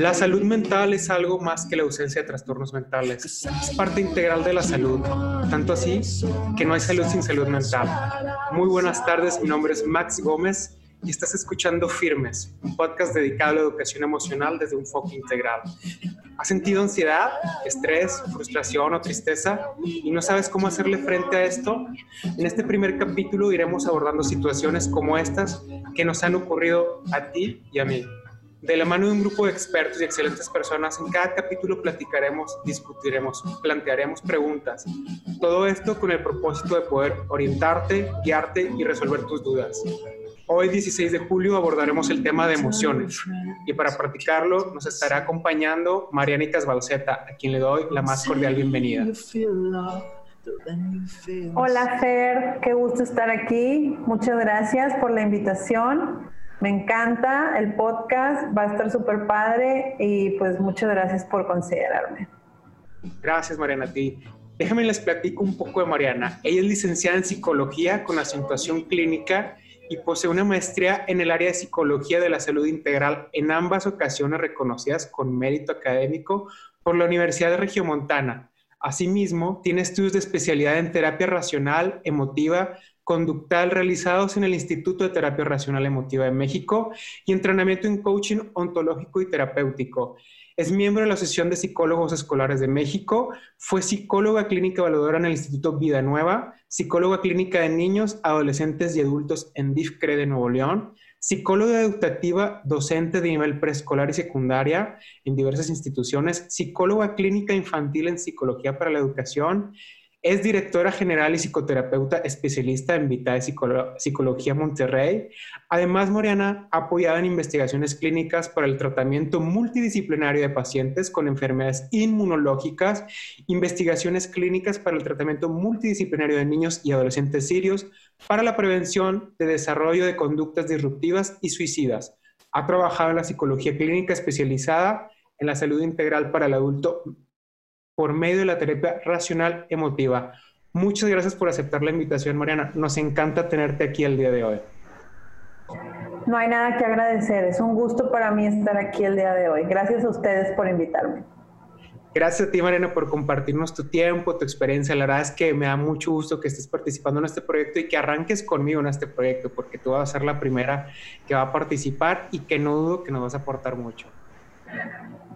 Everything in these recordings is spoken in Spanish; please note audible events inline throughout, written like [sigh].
La salud mental es algo más que la ausencia de trastornos mentales. Es parte integral de la salud. Tanto así que no hay salud sin salud mental. Muy buenas tardes, mi nombre es Max Gómez y estás escuchando Firmes, un podcast dedicado a la educación emocional desde un enfoque integral. ¿Has sentido ansiedad, estrés, frustración o tristeza y no sabes cómo hacerle frente a esto? En este primer capítulo iremos abordando situaciones como estas que nos han ocurrido a ti y a mí. De la mano de un grupo de expertos y excelentes personas, en cada capítulo platicaremos, discutiremos, plantearemos preguntas. Todo esto con el propósito de poder orientarte, guiarte y resolver tus dudas. Hoy, 16 de julio, abordaremos el tema de emociones y para practicarlo nos estará acompañando Marianita Balseta, a quien le doy la más cordial bienvenida. Hola Fer, qué gusto estar aquí. Muchas gracias por la invitación. Me encanta el podcast, va a estar súper padre y pues muchas gracias por considerarme. Gracias Mariana a ti. Déjame les platico un poco de Mariana. Ella es licenciada en psicología con acentuación clínica y posee una maestría en el área de psicología de la salud integral, en ambas ocasiones reconocidas con mérito académico por la Universidad de Regiomontana. Asimismo, tiene estudios de especialidad en terapia racional, emotiva, conductal realizados en el Instituto de Terapia Racional Emotiva de México y entrenamiento en coaching ontológico y terapéutico. Es miembro de la Asociación de Psicólogos Escolares de México, fue psicóloga clínica evaluadora en el Instituto Vida Nueva, psicóloga clínica de niños, adolescentes y adultos en DIFCRE de Nuevo León, psicóloga educativa, docente de nivel preescolar y secundaria en diversas instituciones, psicóloga clínica infantil en psicología para la educación es directora general y psicoterapeuta especialista en Vitae Psicología Monterrey. Además, Moriana ha apoyado en investigaciones clínicas para el tratamiento multidisciplinario de pacientes con enfermedades inmunológicas, investigaciones clínicas para el tratamiento multidisciplinario de niños y adolescentes sirios, para la prevención de desarrollo de conductas disruptivas y suicidas. Ha trabajado en la psicología clínica especializada en la salud integral para el adulto por medio de la terapia racional emotiva. Muchas gracias por aceptar la invitación, Mariana. Nos encanta tenerte aquí el día de hoy. No hay nada que agradecer. Es un gusto para mí estar aquí el día de hoy. Gracias a ustedes por invitarme. Gracias a ti, Mariana, por compartirnos tu tiempo, tu experiencia. La verdad es que me da mucho gusto que estés participando en este proyecto y que arranques conmigo en este proyecto, porque tú vas a ser la primera que va a participar y que no dudo que nos vas a aportar mucho.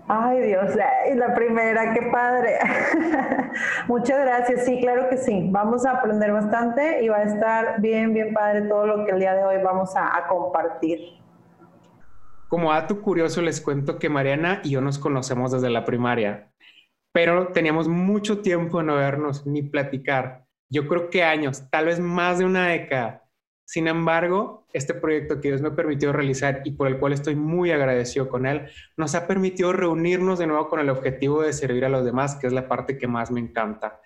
Ay Dios, la primera, qué padre. [laughs] Muchas gracias, sí, claro que sí. Vamos a aprender bastante y va a estar bien, bien padre todo lo que el día de hoy vamos a, a compartir. Como dato curioso les cuento que Mariana y yo nos conocemos desde la primaria, pero teníamos mucho tiempo de no vernos ni platicar. Yo creo que años, tal vez más de una década. Sin embargo, este proyecto que Dios me permitió realizar y por el cual estoy muy agradecido con Él, nos ha permitido reunirnos de nuevo con el objetivo de servir a los demás, que es la parte que más me encanta.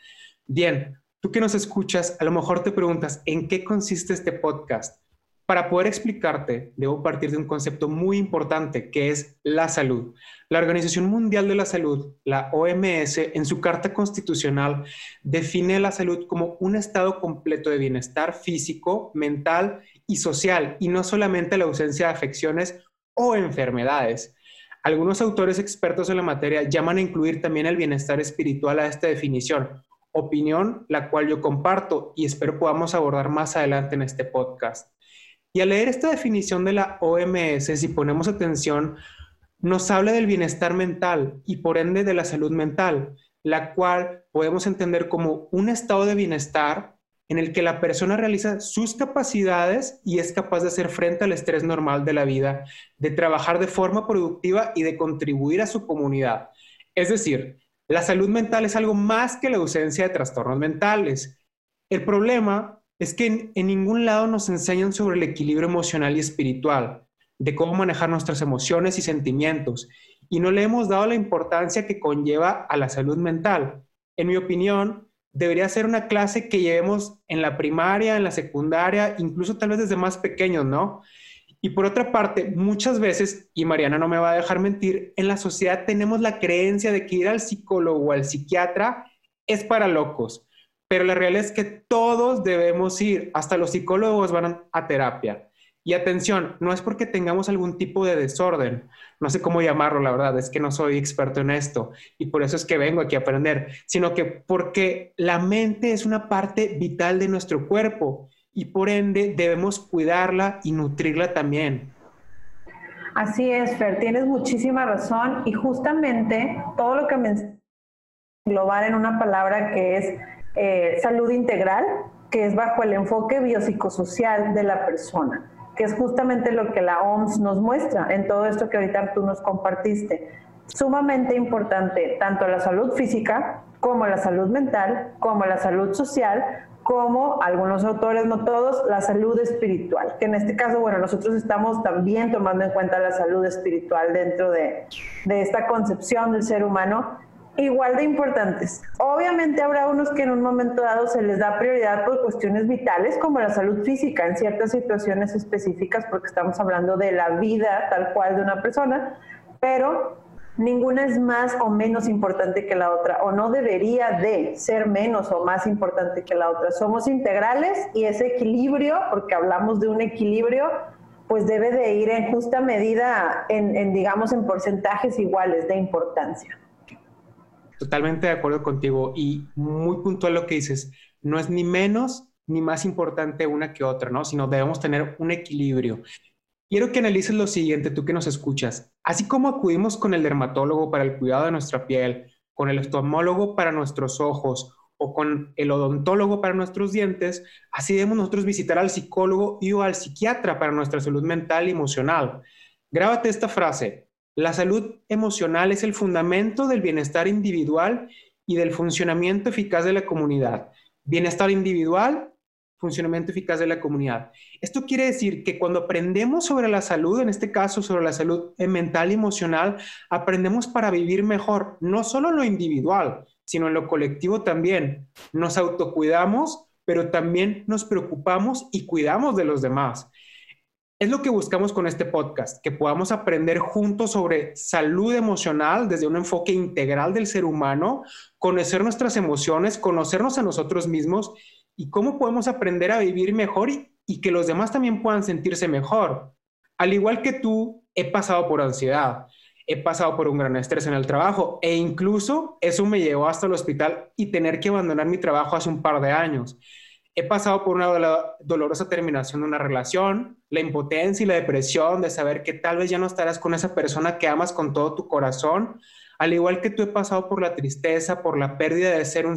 Bien, tú que nos escuchas, a lo mejor te preguntas, ¿en qué consiste este podcast? Para poder explicarte, debo partir de un concepto muy importante que es la salud. La Organización Mundial de la Salud, la OMS, en su Carta Constitucional, define la salud como un estado completo de bienestar físico, mental y social, y no solamente la ausencia de afecciones o enfermedades. Algunos autores expertos en la materia llaman a incluir también el bienestar espiritual a esta definición, opinión la cual yo comparto y espero podamos abordar más adelante en este podcast. Y al leer esta definición de la OMS, si ponemos atención, nos habla del bienestar mental y por ende de la salud mental, la cual podemos entender como un estado de bienestar en el que la persona realiza sus capacidades y es capaz de hacer frente al estrés normal de la vida, de trabajar de forma productiva y de contribuir a su comunidad. Es decir, la salud mental es algo más que la ausencia de trastornos mentales. El problema es que en, ningún lado nos enseñan sobre el equilibrio emocional y espiritual, de cómo manejar nuestras emociones y sentimientos, y no le hemos dado la importancia que conlleva a la salud mental. En mi opinión, debería ser una clase que llevemos en la primaria, en la secundaria, incluso tal vez desde más pequeños, ¿no? Y por otra parte, muchas veces, y Mariana no me va a dejar mentir, en la sociedad tenemos la creencia de que ir al psicólogo o al psiquiatra es para locos pero la realidad es que todos debemos ir, hasta los psicólogos van a terapia. Y atención, no es porque tengamos algún tipo de desorden, no sé cómo llamarlo, la verdad, es que no soy experto en esto y por eso es que vengo aquí a aprender, sino que porque la mente es una parte vital de nuestro cuerpo y por ende debemos cuidarla y nutrirla también. Así es, Fer, tienes muchísima razón y justamente todo lo que me englobar en una palabra que es eh, salud integral, que es bajo el enfoque biopsicosocial de la persona, que es justamente lo que la OMS nos muestra en todo esto que ahorita tú nos compartiste. Sumamente importante, tanto la salud física como la salud mental, como la salud social, como algunos autores, no todos, la salud espiritual, que en este caso, bueno, nosotros estamos también tomando en cuenta la salud espiritual dentro de, de esta concepción del ser humano, igual de importantes. Obviamente habrá unos que en un momento dado se les da prioridad por cuestiones vitales, como la salud física en ciertas situaciones específicas, porque estamos hablando de la vida tal cual de una persona, pero ninguna es más o menos importante que la otra, o no debería de ser menos o más importante que la otra. Somos integrales y ese equilibrio, porque hablamos de un equilibrio, pues debe de ir en justa medida, en, digamos, en porcentajes iguales de importancia. Totalmente de acuerdo contigo y muy puntual lo que dices, no es ni menos ni más importante una que otra, ¿no? Sino debemos tener un equilibrio. Quiero que analices lo siguiente, tú que nos escuchas. Así como acudimos con el dermatólogo para el cuidado de nuestra piel, con el oftalmólogo para nuestros ojos o con el odontólogo para nuestros dientes, así debemos nosotros visitar al psicólogo y o al psiquiatra para nuestra salud mental y emocional. Grábate esta frase. La salud emocional es el fundamento del bienestar individual y del funcionamiento eficaz de la comunidad. Bienestar individual, funcionamiento eficaz de la comunidad. Esto quiere decir que cuando aprendemos sobre la salud, en este caso sobre la salud mental y emocional, aprendemos para vivir mejor, no solo en lo individual, sino en lo colectivo también. Nos autocuidamos, pero también nos preocupamos y cuidamos de los demás. Es lo que buscamos con este podcast, que podamos aprender juntos sobre salud emocional desde un enfoque integral del ser humano, conocer nuestras emociones, conocernos a nosotros mismos y cómo podemos aprender a vivir mejor y, que los demás también puedan sentirse mejor. Al igual que tú, he pasado por ansiedad, he pasado por un gran estrés en el trabajo e incluso eso me llevó hasta el hospital y tener que abandonar mi trabajo hace un par de años. He pasado por una dolorosa terminación de una relación, la impotencia y la depresión de saber que tal vez ya no estarás con esa persona que amas con todo tu corazón. Al igual que tú he pasado por la tristeza, por la pérdida de, ser un,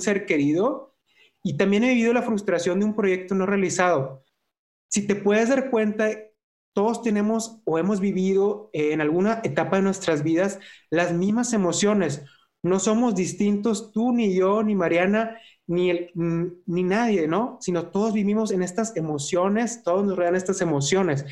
ser querido y también he vivido la frustración de un proyecto no realizado. Si te puedes dar cuenta, todos tenemos o hemos vivido en alguna etapa de nuestras vidas las mismas emociones. No somos distintos tú, ni yo, ni Mariana, ni, el, ni nadie, ¿no? Sino todos vivimos en estas emociones, todos nos rodean estas emociones.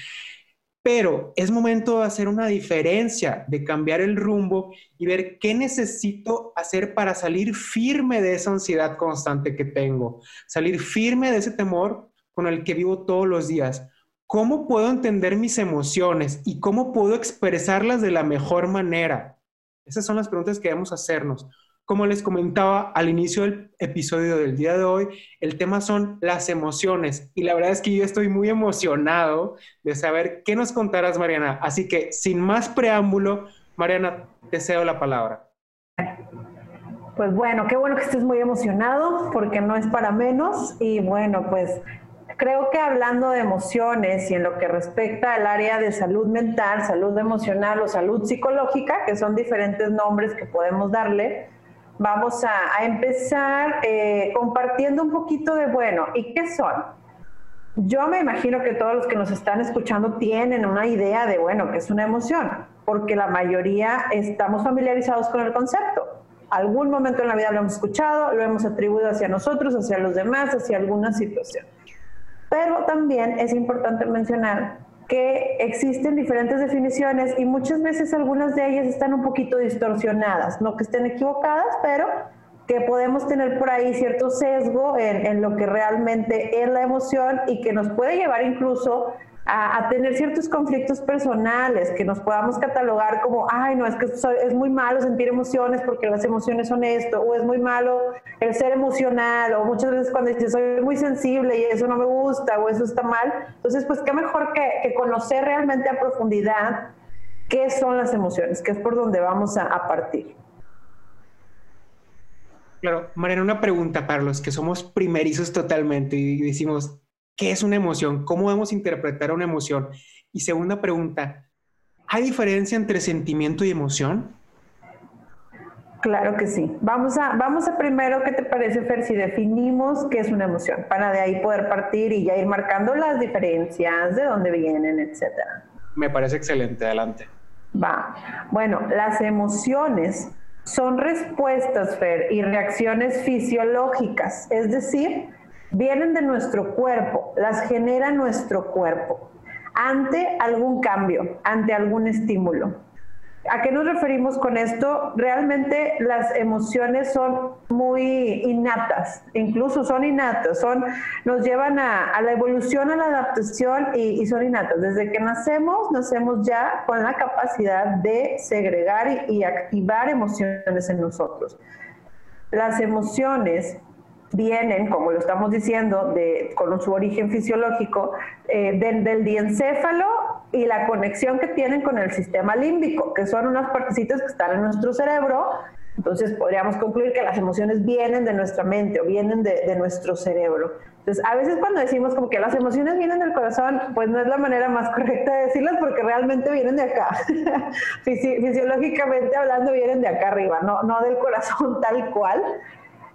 Pero es momento de hacer una diferencia, de cambiar el rumbo y ver qué necesito hacer para salir firme de esa ansiedad constante que tengo, salir firme de ese temor con el que vivo todos los días. ¿Cómo puedo entender mis emociones y cómo puedo expresarlas de la mejor manera? Esas son las preguntas que debemos hacernos. Como les comentaba al inicio del episodio del día de hoy, el tema son las emociones y la verdad es que yo estoy muy emocionado de saber qué nos contarás, Mariana. Así que sin más preámbulo, Mariana, te cedo la palabra. Pues bueno, qué bueno que estés muy emocionado porque no es para menos y bueno, pues creo que hablando de emociones y en lo que respecta al área de salud mental, salud emocional o salud psicológica, que son diferentes nombres que podemos darle, Vamos a, empezar eh, compartiendo un poquito de, bueno, ¿y qué son? Yo me imagino que todos los que nos están escuchando tienen una idea de, bueno, que es una emoción, porque la mayoría estamos familiarizados con el concepto. Algún momento en la vida lo hemos escuchado, lo hemos atribuido hacia nosotros, hacia los demás, hacia alguna situación. Pero también es importante mencionar que existen diferentes definiciones y muchas veces algunas de ellas están un poquito distorsionadas, no que estén equivocadas, pero que podemos tener por ahí cierto sesgo en, lo que realmente es la emoción y que nos puede llevar incluso a, tener ciertos conflictos personales, que nos podamos catalogar como, ay, no, es que es muy malo sentir emociones porque las emociones son esto, o es muy malo el ser emocional, o muchas veces cuando dices, soy muy sensible y eso no me gusta, o eso está mal. Entonces, pues qué mejor que, conocer realmente a profundidad qué son las emociones, que es por donde vamos a, a partir. Claro, Mariana, una pregunta para los que somos primerizos totalmente y decimos, ¿Qué es una emoción? ¿Cómo debemos interpretar una emoción? Y segunda pregunta, ¿hay diferencia entre sentimiento y emoción? Claro que sí. Vamos a, vamos a primero, ¿qué te parece, Fer, si definimos qué es una emoción? Para de ahí poder partir y ya ir marcando las diferencias, de dónde vienen, etcétera. Me parece excelente, adelante. Va. Bueno, las emociones son respuestas, Fer, y reacciones fisiológicas, es decir, vienen de nuestro cuerpo, las genera nuestro cuerpo ante algún cambio, ante algún estímulo. ¿A qué nos referimos con esto? Realmente las emociones son muy innatas, incluso son innatas, son, nos llevan a, la evolución, a la adaptación y, son innatas. Desde que nacemos, nacemos ya con la capacidad de segregar y activar emociones en nosotros. Las emociones vienen, como lo estamos diciendo, de, con su origen fisiológico, eh, del, diencéfalo y la conexión que tienen con el sistema límbico, que son unas partecitas que están en nuestro cerebro. Entonces podríamos concluir que las emociones vienen de nuestra mente o vienen de, nuestro cerebro. Entonces, a veces cuando decimos como que las emociones vienen del corazón, pues no es la manera más correcta de decirlas porque realmente vienen de acá. [laughs] Fisiológicamente hablando, vienen de acá arriba, no, no del corazón [laughs] tal cual.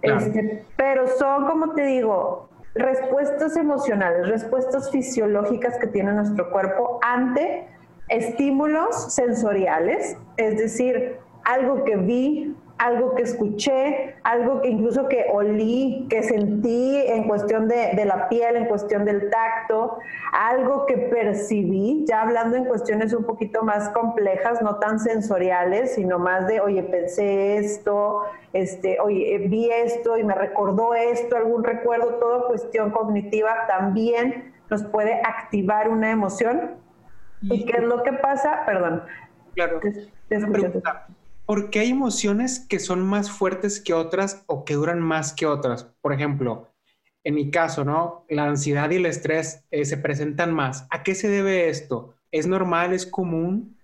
Este, pero son, como te digo, respuestas emocionales, respuestas fisiológicas que tiene nuestro cuerpo ante estímulos sensoriales, es decir, algo que vi, algo que escuché, algo que incluso que olí, que sentí en cuestión de, de, la piel, en cuestión del tacto, algo que percibí, ya hablando en cuestiones un poquito más complejas, no tan sensoriales, sino más de, oye, pensé esto, este, oye, vi esto y me recordó esto, algún recuerdo, todo cuestión cognitiva también nos puede activar una emoción. ¿Y, qué es lo que pasa? Perdón. Claro. Te, te porque hay emociones que son más fuertes que otras o que duran más que otras. Por ejemplo, en mi caso, ¿no? La ansiedad y el estrés eh, se presentan más. ¿A qué se debe esto? ¿Es normal? ¿Es común?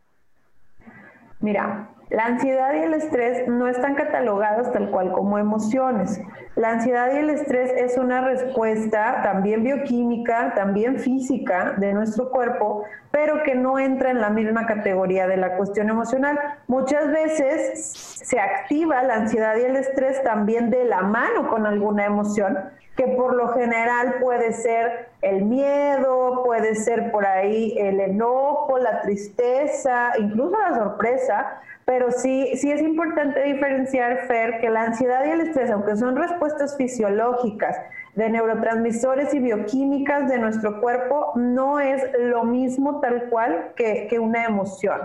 Mira, la ansiedad y el estrés no están catalogados tal cual como emociones. La ansiedad y el estrés es una respuesta también bioquímica, también física de nuestro cuerpo, pero que no entra en la misma categoría de la cuestión emocional. Muchas veces se activa la ansiedad y el estrés también de la mano con alguna emoción, que por lo general puede ser el miedo, puede ser por ahí el enojo, la tristeza, incluso la sorpresa, pero sí, sí es importante diferenciar, Fer, que la ansiedad y el estrés, aunque son respuestas fisiológicas de neurotransmisores y bioquímicas de nuestro cuerpo, no es lo mismo tal cual que, una emoción.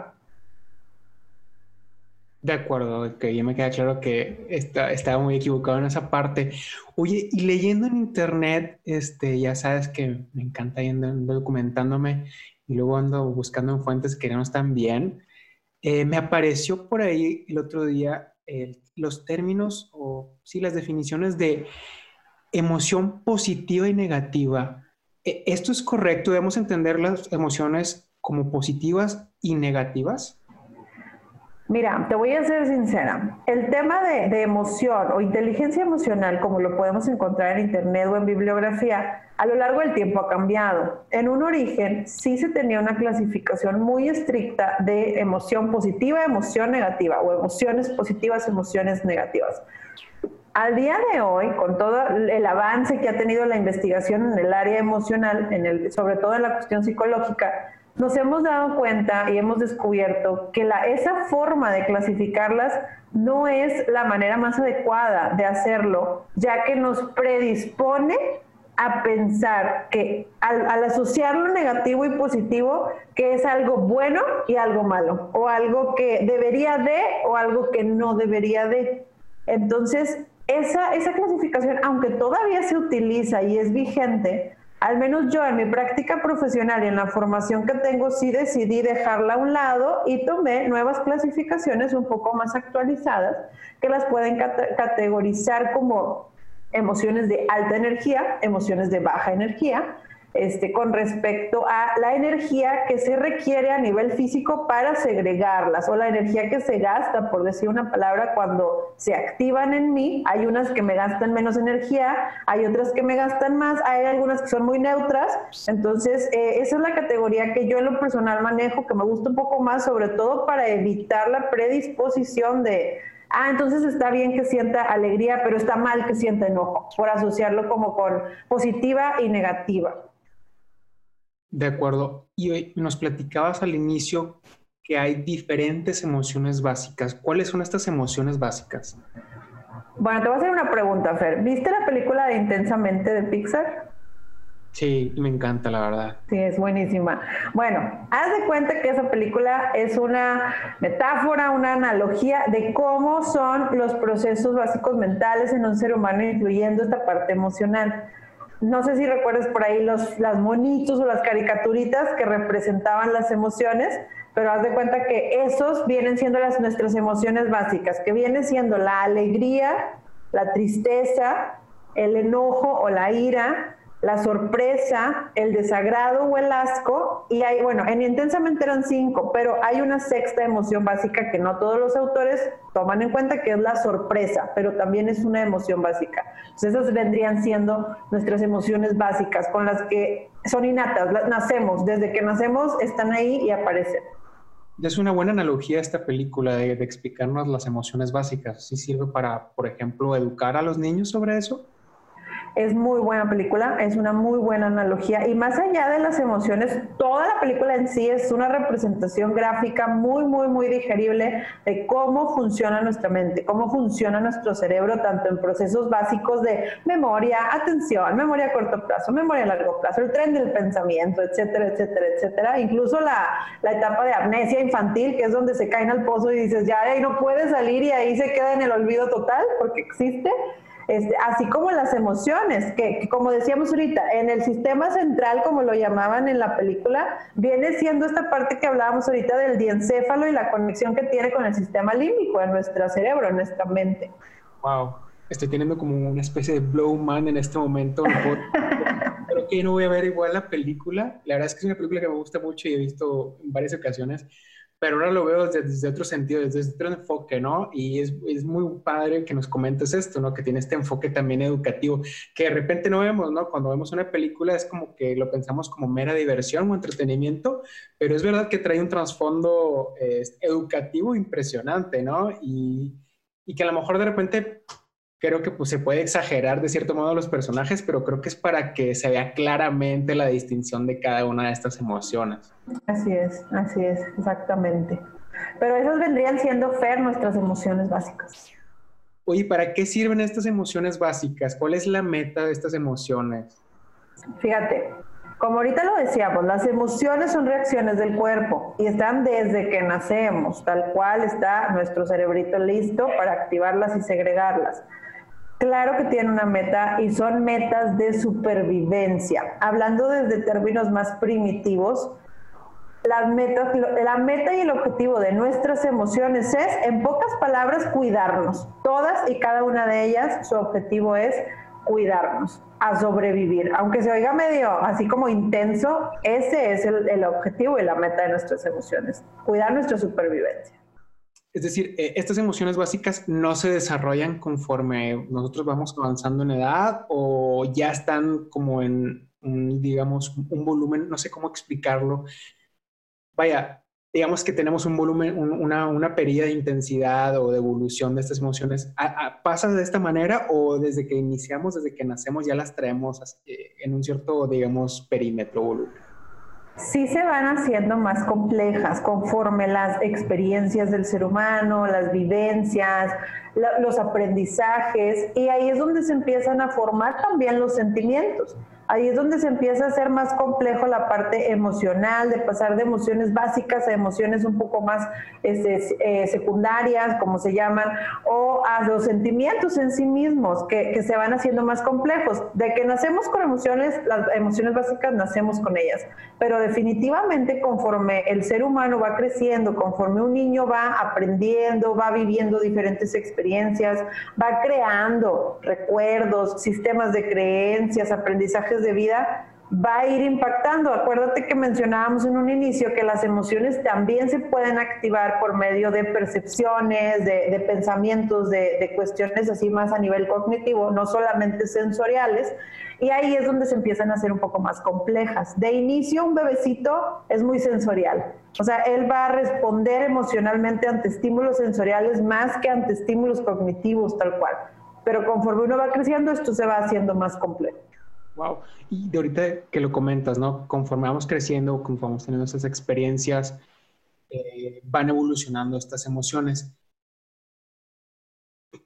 De acuerdo, que ya me queda claro que está, estaba muy equivocado en esa parte. Oye, y leyendo en internet, este, ya sabes que me encanta yendo documentándome y luego ando buscando en fuentes que no están bien. Eh, me apareció por ahí el otro día los términos o sí las definiciones de emoción positiva y negativa. E, ¿Esto es correcto? ¿Debemos entender las emociones como positivas y negativas? Mira, te voy a ser sincera. El tema de, emoción o inteligencia emocional, como lo podemos encontrar en Internet o en bibliografía, a lo largo del tiempo ha cambiado. En un origen sí se tenía una clasificación muy estricta de emoción positiva, emoción negativa o emociones positivas, emociones negativas. Al día de hoy, con todo el avance que ha tenido la investigación en el área emocional, en el, sobre todo en la cuestión psicológica, nos hemos dado cuenta y hemos descubierto que esa forma de clasificarlas no es la manera más adecuada de hacerlo, ya que nos predispone a pensar que al, al, asociar lo negativo y positivo, que es algo bueno y algo malo, o algo que debería de o algo que no debería de. Entonces, esa, esa clasificación, aunque todavía se utiliza y es vigente, al menos yo en mi práctica profesional y en la formación que tengo, sí decidí dejarla a un lado y tomé nuevas clasificaciones un poco más actualizadas que las pueden categorizar como emociones de alta energía, emociones de baja energía, este, con respecto a la energía que se requiere a nivel físico para segregarlas o la energía que se gasta, por decir una palabra, cuando se activan en mí. Hay unas que me gastan menos energía, hay otras que me gastan más, hay algunas que son muy neutras. Entonces, eh, esa es la categoría que yo en lo personal manejo, que me gusta un poco más, sobre todo para evitar la predisposición de ah, entonces está bien que sienta alegría, pero está mal que sienta enojo, por asociarlo como con positiva y negativa. De acuerdo. Y hoy nos platicabas al inicio que hay diferentes emociones básicas. ¿Cuáles son estas emociones básicas? Bueno, te voy a hacer una pregunta, Fer. ¿Viste la película de Intensamente de Pixar? Sí, me encanta, la verdad. Sí, es buenísima. Bueno, haz de cuenta que esa película es una metáfora, una analogía de cómo son los procesos básicos mentales en un ser humano, incluyendo esta parte emocional no sé si recuerdas por ahí los las monitos o las caricaturitas que representaban las emociones, pero haz de cuenta que esos vienen siendo las nuestras emociones básicas, que viene siendo la alegría, la tristeza, el enojo o la ira, la sorpresa, el desagrado o el asco, y hay, bueno, en intensamente eran cinco, pero hay una sexta emoción básica que no todos los autores toman en cuenta, que es la sorpresa, pero también es una emoción básica. Entonces esas vendrían siendo nuestras emociones básicas, con las que son innatas, nacemos, desde que nacemos están ahí y aparecen. Es una buena analogía esta película de, de explicarnos las emociones básicas. ¿Sí sirve para, por ejemplo, educar a los niños sobre eso? Es muy buena película, es una muy buena analogía y más allá de las emociones, toda la película en sí es una representación gráfica muy, muy, muy digerible de cómo funciona nuestra mente, cómo funciona nuestro cerebro, tanto en procesos básicos de memoria, atención, memoria a corto plazo, memoria a largo plazo, el tren del pensamiento, etcétera, etcétera, etcétera. Incluso la, la etapa de amnesia infantil, que es donde se caen al pozo y dices, ya ahí no puede salir y ahí se queda en el olvido total porque existe. Este, así como las emociones, que, como decíamos ahorita, en el sistema central, como lo llamaban en la película, viene siendo esta parte que hablábamos ahorita del diencéfalo y la conexión que tiene con el sistema límbico en nuestro cerebro, en nuestra mente. Wow, estoy teniendo como una especie de blow man en este momento. [laughs] Creo que no voy a ver igual la película. La verdad es que es una película que me gusta mucho y he visto en varias ocasiones pero ahora lo veo desde, otro sentido, desde otro enfoque, ¿no? Y es, es, muy padre que nos comentes esto, ¿no? Que tiene este enfoque también educativo, que de repente no vemos, ¿no? Cuando vemos una película es como que lo pensamos como mera diversión o entretenimiento, pero es verdad que trae un trasfondo eh, educativo impresionante, ¿no? Y, y que a lo mejor de repente creo que pues, se puede exagerar de cierto modo los personajes, pero creo que es para que se vea claramente la distinción de cada una de estas emociones. Así es, así es, exactamente. Pero esas vendrían siendo, Fer, nuestras emociones básicas. Oye, ¿para qué sirven estas emociones básicas? ¿Cuál es la meta de estas emociones? Fíjate, como ahorita lo decíamos, las emociones son reacciones del cuerpo y están desde que nacemos, tal cual está nuestro cerebrito listo para activarlas y segregarlas. Claro que tiene una meta y son metas de supervivencia. Hablando desde términos más primitivos, la meta y el objetivo de nuestras emociones es, en pocas palabras, cuidarnos. Todas y cada una de ellas, su objetivo es cuidarnos, a sobrevivir. Aunque se oiga medio así como intenso, ese es el objetivo y la meta de nuestras emociones, cuidar nuestra supervivencia. Es decir, eh, estas emociones básicas no se desarrollan conforme nosotros vamos avanzando en edad o ya están como en, digamos, un volumen, no sé cómo explicarlo. Vaya, digamos que tenemos un volumen, una, una de intensidad o de evolución de estas emociones. ¿Pasa de esta manera o desde que iniciamos, desde que nacemos, ya las traemos eh, en un cierto, digamos, perímetro volumen? Sí se van haciendo más complejas conforme las experiencias del ser humano, las vivencias, los aprendizajes, y ahí es donde se empiezan a formar también los sentimientos. Ahí es donde se empieza a hacer más complejo la parte emocional, de pasar de emociones básicas a emociones un poco más este, eh, secundarias, como se llaman, o a los sentimientos en sí mismos, que, que se van haciendo más complejos. De que nacemos con emociones, las emociones básicas nacemos con ellas, pero definitivamente conforme el ser humano va creciendo, conforme un niño va aprendiendo, va viviendo diferentes experiencias, va creando recuerdos, sistemas de creencias, aprendizajes de vida, va a ir impactando. Acuérdate que mencionábamos en un inicio que las emociones también se pueden activar por medio de percepciones, de, pensamientos, de, de, cuestiones así más a nivel cognitivo, no solamente sensoriales. Y ahí es donde se empiezan a hacer un poco más complejas. De inicio, un bebecito es muy sensorial. O sea, él va a responder emocionalmente ante estímulos sensoriales más que ante estímulos cognitivos, tal cual. Pero conforme uno va creciendo, esto se va haciendo más complejo. Wow. Y de ahorita que lo comentas, ¿no? Conforme vamos creciendo, conforme vamos teniendo esas experiencias, eh, van evolucionando estas emociones.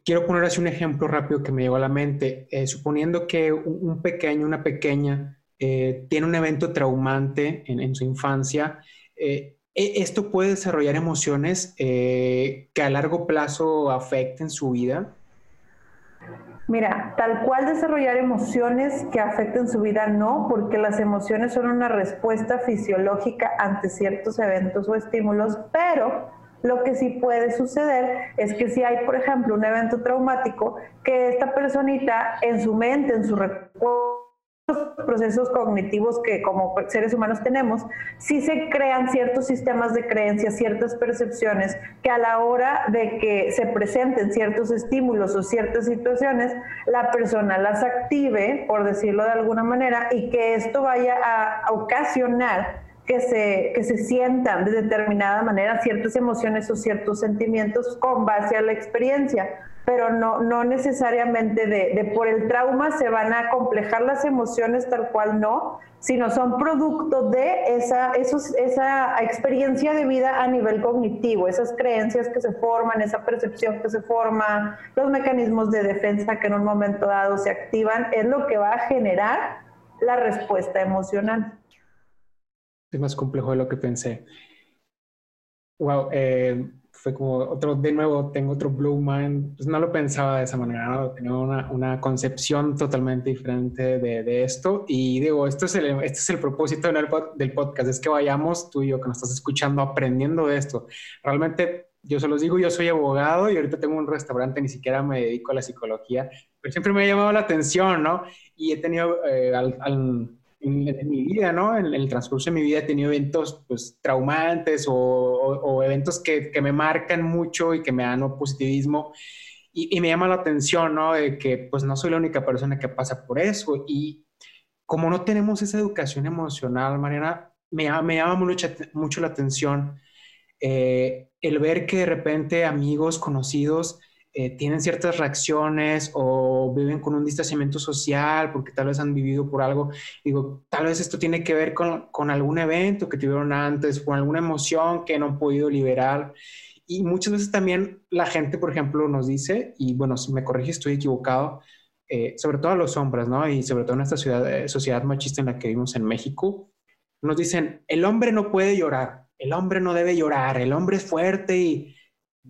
Quiero poner así un ejemplo rápido que me llegó a la mente. Eh, suponiendo que un, pequeño, una pequeña, eh, tiene un evento traumante en, su infancia, e, ¿esto puede desarrollar emociones que a largo plazo afecten su vida? Mira, tal cual desarrollar emociones que afecten su vida, no, porque las emociones son una respuesta fisiológica ante ciertos eventos o estímulos, pero lo que sí puede suceder es que si hay, por ejemplo, un evento traumático, que esta personita en su mente, en su recuerdo, procesos cognitivos que como seres humanos tenemos, sí se crean ciertos sistemas de creencias, ciertas percepciones que a la hora de que se presenten ciertos estímulos o ciertas situaciones, la persona las active, por decirlo de alguna manera, y que esto vaya a ocasionar que se, que se sientan de determinada manera ciertas emociones o ciertos sentimientos con base a la experiencia pero no, no necesariamente de, por el trauma se van a complejar las emociones tal cual no, sino son producto de esa, esa experiencia de vida a nivel cognitivo, esas creencias que se forman, esa percepción que se forma, los mecanismos de defensa que en un momento dado se activan, es lo que va a generar la respuesta emocional. Es más complejo de lo que pensé. Wow, eh, fue como otro, de nuevo, tengo otro Blue Mind, pues no lo pensaba de esa manera, ¿no? tenía una, una concepción totalmente diferente de, de, esto y digo, esto es el, este es el propósito del podcast, es que vayamos tú y yo que nos estás escuchando aprendiendo de esto. Realmente, yo se los digo, yo soy abogado y ahorita tengo un restaurante, ni siquiera me dedico a la psicología, pero siempre me ha llamado la atención, ¿no? Y he tenido eh, al, al en, mi vida, ¿no? En, el transcurso de mi vida he tenido eventos pues traumantes o, eventos que, que, me marcan mucho y que me dan positivismo y, y, me llama la atención, ¿no? De que pues no soy la única persona que pasa por eso y como no tenemos esa educación emocional, Mariana, me, me llama mucho, mucho la atención eh, el ver que de repente amigos, conocidos, eh, tienen ciertas reacciones o viven con un distanciamiento social porque tal vez han vivido por algo. Digo, tal vez esto tiene que ver con, algún evento que tuvieron antes, con alguna emoción que no han podido liberar. Y muchas veces también la gente, por ejemplo, nos dice, y bueno, si me corrige, estoy equivocado, eh, sobre todo a los hombres, ¿no? Y sobre todo en esta ciudad, eh, sociedad machista en la que vivimos en México, nos dicen, el hombre no puede llorar, el hombre no debe llorar, el hombre es fuerte y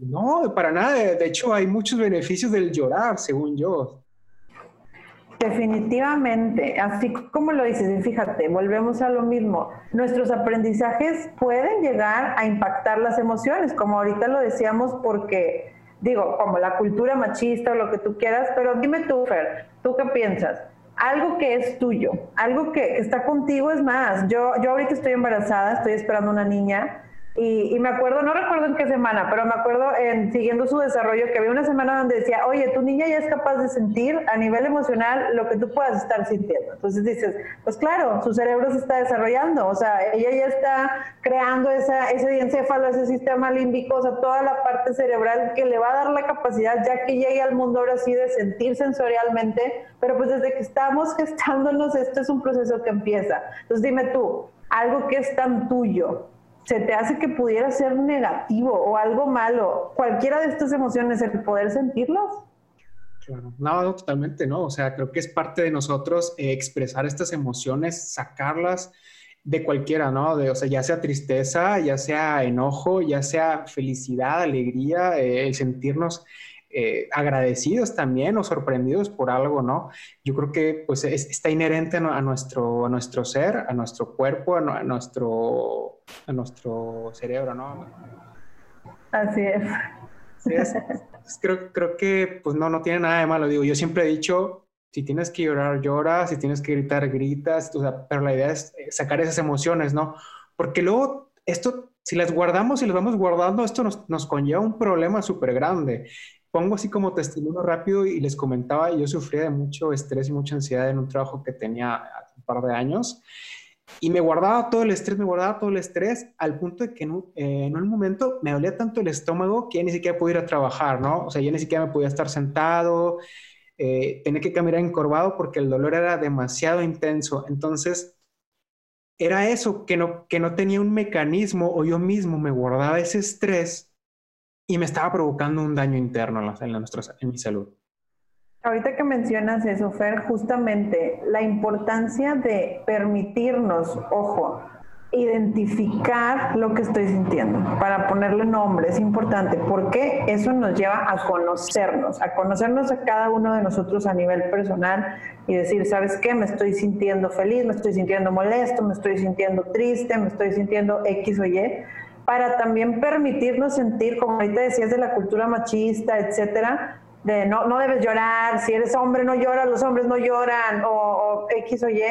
no, para nada. De hecho, hay muchos beneficios del llorar, según yo. Definitivamente, así como lo dices, fíjate, volvemos a lo mismo. Nuestros aprendizajes pueden llegar a impactar las emociones, como ahorita lo decíamos, porque, digo, como la cultura machista o lo que tú quieras, pero dime tú, Fer, ¿tú qué piensas? Algo que es tuyo, algo que está contigo es más. Yo, yo ahorita estoy embarazada, estoy esperando una niña y, me acuerdo, no recuerdo en qué semana, pero me acuerdo en siguiendo su desarrollo que había una semana donde decía, oye, tu niña ya es capaz de sentir a nivel emocional lo que tú puedas estar sintiendo. Entonces dices, pues claro, su cerebro se está desarrollando, o sea, ella ya está creando esa, ese encéfalo, ese sistema límbico, o sea, toda la parte cerebral que le va a dar la capacidad ya que llegue al mundo ahora sí de sentir sensorialmente, pero pues desde que estamos gestándonos, esto es un proceso que empieza. Entonces dime tú, algo que es tan tuyo, se te hace que pudiera ser negativo o algo malo, cualquiera de estas emociones, el poder sentirlas? Claro, no, totalmente, ¿no? O sea, creo que es parte de nosotros eh, expresar estas emociones, sacarlas de cualquiera, ¿no? De, o sea, ya sea tristeza, ya sea enojo, ya sea felicidad, alegría, eh, el sentirnos eh, agradecidos también o sorprendidos por algo, ¿no? Yo creo que pues está inherente a nuestro, a nuestro ser, a nuestro cuerpo, a, nuestro, a nuestro cerebro, ¿no? Así es. creo, creo que pues no, no tiene nada de malo. Digo, yo siempre he dicho, si tienes que llorar, lloras, si tienes que gritar, gritas, pero la idea es eh, sacar esas emociones, ¿no? Porque luego esto, si las guardamos y las vamos guardando, esto nos, nos conlleva un problema súper grande pongo así como testimonio rápido y les comentaba, yo sufría de mucho estrés y mucha ansiedad en un trabajo que tenía hace un par de años y me guardaba todo el estrés, me guardaba todo el estrés al punto de que en eh, en un momento me dolía tanto el estómago que ya ni siquiera podía ir a trabajar, ¿no? O sea, ya ni siquiera me podía estar sentado, eh, tenía que caminar encorvado porque el dolor era demasiado intenso. Entonces, era eso, que no, que no tenía un mecanismo o yo mismo me guardaba ese estrés y me estaba provocando un daño interno en, la, en mi salud. Ahorita que mencionas eso, Fer, justamente la importancia de permitirnos, ojo, identificar lo que estoy sintiendo, para ponerle nombre, es importante, porque eso nos lleva a conocernos, a conocernos a cada uno de nosotros a nivel personal y decir, ¿sabes qué? Me estoy sintiendo feliz, me estoy sintiendo molesto, me estoy sintiendo triste, me estoy sintiendo X o Y, para también permitirnos sentir, como ahorita decías de la cultura machista, etcétera, de no, no debes llorar, si eres hombre no lloras, los hombres no lloran, o, X o Y,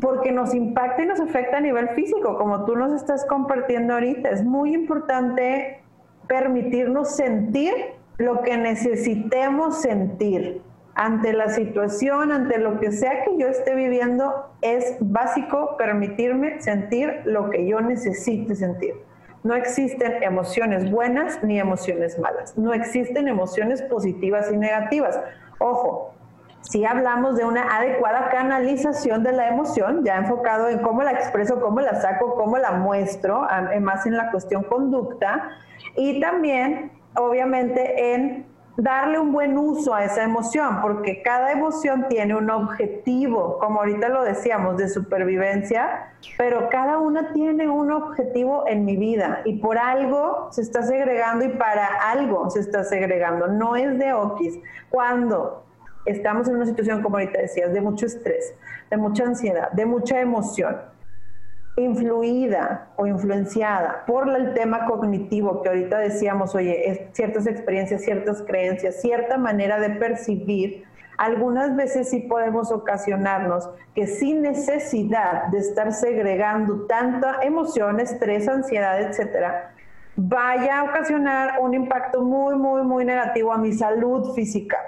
porque nos impacta y nos afecta a nivel físico, como tú nos estás compartiendo ahorita. Es muy importante permitirnos sentir lo que necesitemos sentir ante la situación, ante lo que sea que yo esté viviendo, es básico permitirme sentir lo que yo necesite sentir. No existen emociones buenas ni emociones malas. No existen emociones positivas y negativas. Ojo, si hablamos de una adecuada canalización de la emoción, ya enfocado en cómo la expreso, cómo la saco, cómo la muestro, más en la cuestión conducta, y también, obviamente, en darle un buen uso a esa emoción, porque cada emoción tiene un objetivo, como ahorita lo decíamos, de supervivencia, pero cada una tiene un objetivo en mi vida y por algo se está segregando y para algo se está segregando, no es de okis. Cuando estamos en una situación, como ahorita decías, de mucho estrés, de mucha ansiedad, de mucha emoción, influida o influenciada por el tema cognitivo que ahorita decíamos, oye, ciertas experiencias, ciertas creencias, cierta manera de percibir, algunas veces sí podemos ocasionarnos que sin necesidad de estar segregando tanta emoción, estrés, ansiedad, etcétera, vaya a ocasionar un impacto muy, muy, muy negativo a mi salud física.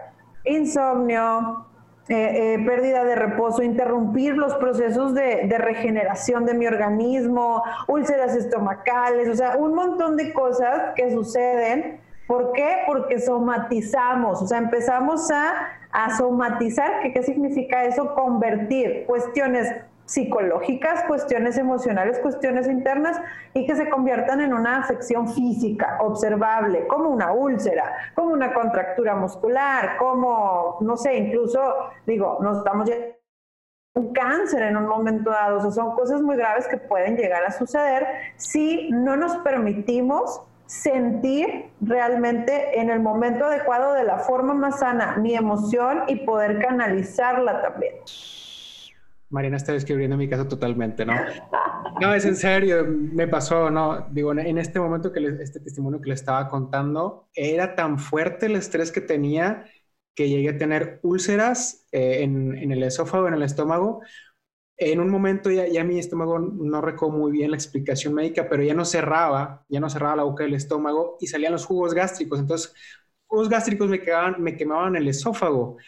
Insomnio, eh, eh, pérdida de reposo, interrumpir los procesos de, regeneración de mi organismo, úlceras estomacales, o sea, un montón de cosas que suceden. ¿Por qué? Porque somatizamos, o sea, empezamos a, a somatizar, ¿qué significa eso? Convertir cuestiones psicológicas, cuestiones emocionales, cuestiones internas y que se conviertan en una afección física observable, como una úlcera, como una contractura muscular, como, no sé, incluso, digo, nos estamos un cáncer en un momento dado, o sea, son cosas muy graves que pueden llegar a suceder si no nos permitimos sentir realmente en el momento adecuado de la forma más sana mi emoción y poder canalizarla también. Mariana está describiendo mi caso totalmente, ¿no? No, es en serio, me pasó, ¿no? Digo, en este momento que este testimonio que le estaba contando, era tan fuerte el estrés que tenía que llegué a tener úlceras eh, en, el esófago, en el estómago. En un momento ya, ya mi estómago no recuerdo muy bien la explicación médica, pero ya no cerraba, ya no cerraba la boca del estómago y salían los jugos gástricos. Entonces, jugos gástricos me quemaban el esófago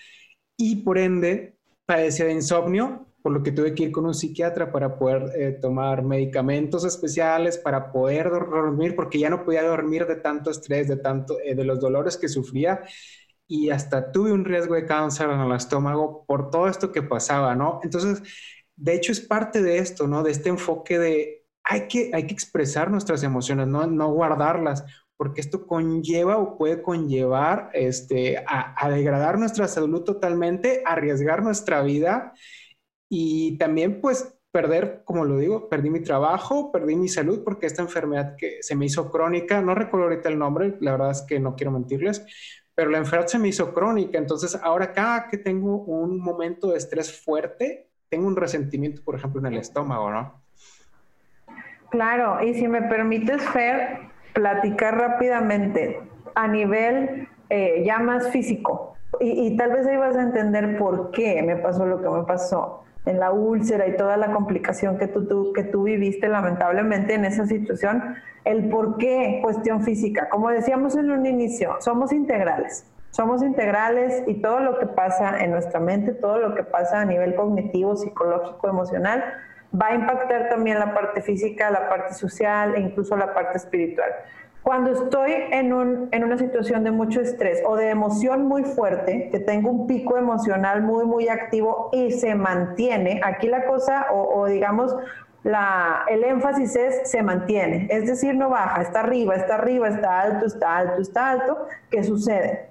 y por ende padecía de insomnio por lo que tuve que ir con un psiquiatra para poder eh, tomar medicamentos especiales, para poder dormir, porque ya no podía dormir de tanto estrés, de, tanto, eh, de los dolores que sufría. Y hasta tuve un riesgo de cáncer en el estómago por todo esto que pasaba, ¿no? Entonces, de hecho, es parte de esto, ¿no? De este enfoque de hay que, hay que expresar nuestras emociones, no, no guardarlas, porque esto conlleva o puede conllevar este, a, a degradar nuestra salud totalmente, arriesgar nuestra vida y también pues perder, como lo digo, perdí mi trabajo, perdí mi salud porque esta enfermedad que se me hizo crónica, no recuerdo ahorita el nombre, la verdad es que no quiero mentirles, pero la enfermedad se me hizo crónica, entonces ahora cada que tengo un momento de estrés fuerte, tengo un resentimiento, por ejemplo, en el estómago, ¿no? Claro, y si me permites, Fer, platicar rápidamente a nivel eh, ya más físico, y, y tal vez ahí vas a entender por qué me pasó lo que me pasó en la úlcera y toda la complicación que tú, que tú viviste lamentablemente en esa situación, el por qué cuestión física. Como decíamos en un inicio, somos integrales. Somos integrales y todo lo que pasa en nuestra mente, todo lo que pasa a nivel cognitivo, psicológico, emocional, va a impactar también la parte física, la parte social e incluso la parte espiritual. Cuando estoy en, un, en una situación de mucho estrés o de emoción muy fuerte, que tengo un pico emocional muy, muy activo y se mantiene, aquí la cosa, o, digamos, la, el énfasis es se mantiene, es decir, no baja, está arriba, está arriba, está alto, está alto, está alto. ¿Qué sucede?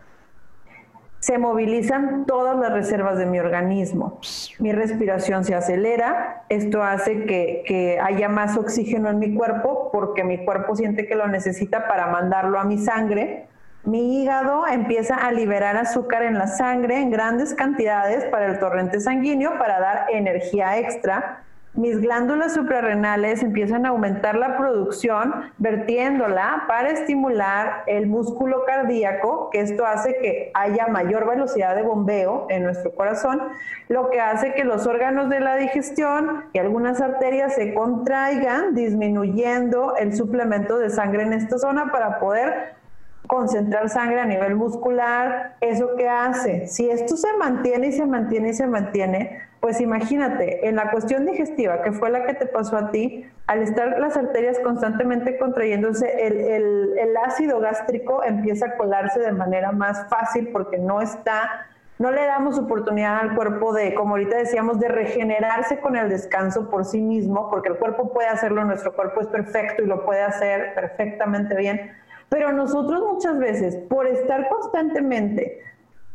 Se movilizan todas las reservas de mi organismo. Mi respiración se acelera, esto hace que, haya más oxígeno en mi cuerpo porque mi cuerpo siente que lo necesita para mandarlo a mi sangre. Mi hígado empieza a liberar azúcar en la sangre en grandes cantidades para el torrente sanguíneo para dar energía extra mis glándulas suprarrenales empiezan a aumentar la producción vertiéndola para estimular el músculo cardíaco, que esto hace que haya mayor velocidad de bombeo en nuestro corazón, lo que hace que los órganos de la digestión y algunas arterias se contraigan, disminuyendo el suplemento de sangre en esta zona para poder concentrar sangre a nivel muscular. ¿Eso qué hace? Si esto se mantiene y se mantiene y se mantiene, pues imagínate, en la cuestión digestiva, que fue la que te pasó a ti, al estar las arterias constantemente contrayéndose, el, ácido gástrico empieza a colarse de manera más fácil porque no está, no le damos oportunidad al cuerpo de, como ahorita decíamos, de regenerarse con el descanso por sí mismo, porque el cuerpo puede hacerlo, nuestro cuerpo es perfecto y lo puede hacer perfectamente bien, pero nosotros muchas veces, por estar constantemente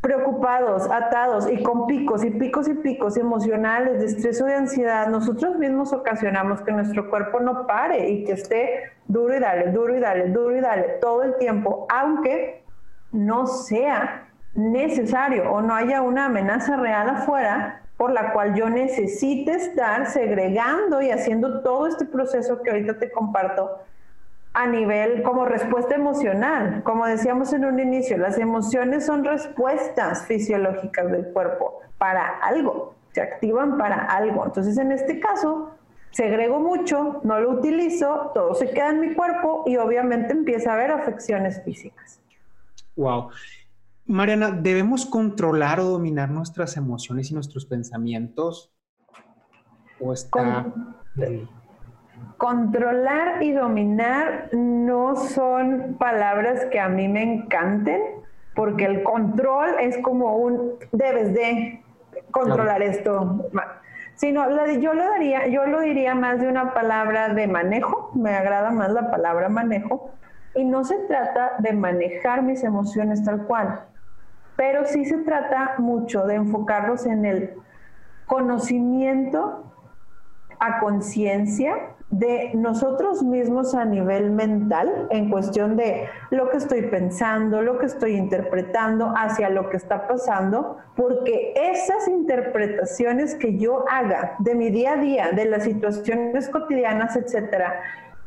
preocupados, atados y con picos y picos y picos emocionales de estrés o de ansiedad, nosotros mismos ocasionamos que nuestro cuerpo no pare y que esté duro y dale, duro y dale, duro y dale todo el tiempo, aunque no sea necesario o no haya una amenaza real afuera por la cual yo necesite estar segregando y haciendo todo este proceso que ahorita te comparto a nivel como respuesta emocional. Como decíamos en un inicio, las emociones son respuestas fisiológicas del cuerpo para algo, se activan para algo. Entonces, en este caso, segrego mucho, no lo utilizo, todo se queda en mi cuerpo y obviamente empieza a haber afecciones físicas. Wow. Mariana, ¿debemos controlar o dominar nuestras emociones y nuestros pensamientos? ¿O está... Controlar y dominar no son palabras que a mí me encanten, porque el control es como un debes de controlar esto. Sino, yo lo daría, yo lo diría más de una palabra de manejo, me agrada más la palabra manejo, y no se trata de manejar mis emociones tal cual, pero sí se trata mucho de enfocarlos en el conocimiento a conciencia de nosotros mismos a nivel mental, en cuestión de lo que estoy pensando, lo que estoy interpretando hacia lo que está pasando, porque esas interpretaciones que yo haga de mi día a día, de las situaciones cotidianas, etcétera,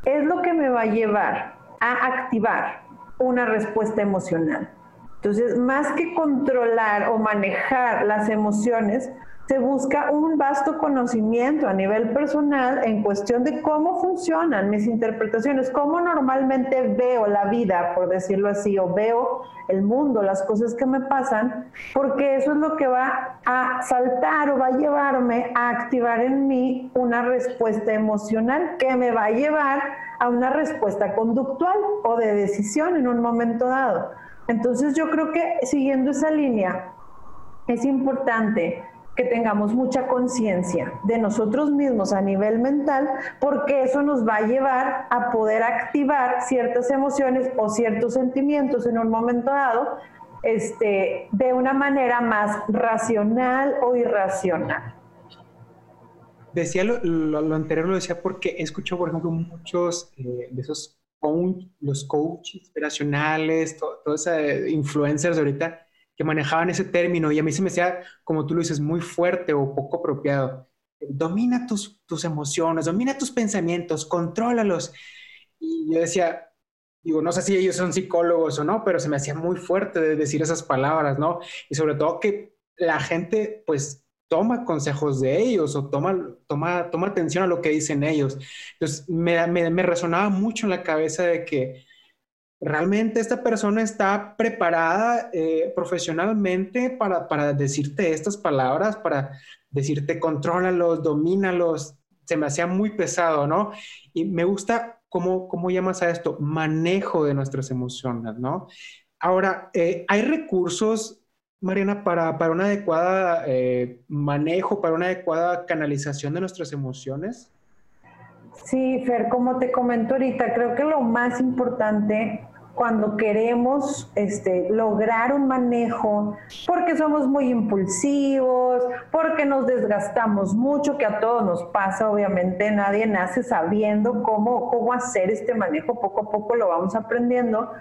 es lo que me va a llevar a activar una respuesta emocional. Entonces, más que controlar o manejar las emociones, se busca un vasto conocimiento a nivel personal en cuestión de cómo funcionan mis interpretaciones, cómo normalmente veo la vida, por decirlo así, o veo el mundo, las cosas que me pasan, porque eso es lo que va a saltar o va a llevarme a activar en mí una respuesta emocional que me va a llevar a una respuesta conductual o de decisión en un momento dado. Entonces yo creo que siguiendo esa línea, es importante que tengamos mucha conciencia de nosotros mismos a nivel mental, porque eso nos va a llevar a poder activar ciertas emociones o ciertos sentimientos en un momento dado este, de una manera más racional o irracional. Decía lo, anterior, lo decía porque he escuchado, por ejemplo, muchos eh, de esos los coaches inspiracionales, todos esos influencers ahorita manejaban ese término y a mí se me hacía, como tú lo dices, muy fuerte o poco apropiado. Domina tus, tus emociones, domina tus pensamientos, contrólalos. Y yo decía, digo, no sé si ellos son psicólogos o no, pero se me hacía muy fuerte de decir esas palabras, ¿no? Y sobre todo que la gente, pues, toma consejos de ellos o toma, toma, toma atención a lo que dicen ellos. Entonces, me, me, me resonaba mucho en la cabeza de que realmente esta persona está preparada eh, profesionalmente para, para decirte estas palabras, para decirte contrólalos, domínalos. Se me hacía muy pesado, ¿no? Y me gusta cómo, cómo llamas a esto, manejo de nuestras emociones, ¿no? Ahora, eh, ¿hay recursos Mariana, para, para un adecuado eh, manejo, para una adecuada canalización de nuestras emociones? Sí, Fer, como te comento ahorita, creo que lo más importante cuando queremos este, lograr un manejo, porque somos muy impulsivos, porque nos desgastamos mucho, que a todos nos pasa, obviamente nadie nace sabiendo cómo, cómo hacer este manejo, poco a poco lo vamos aprendiendo,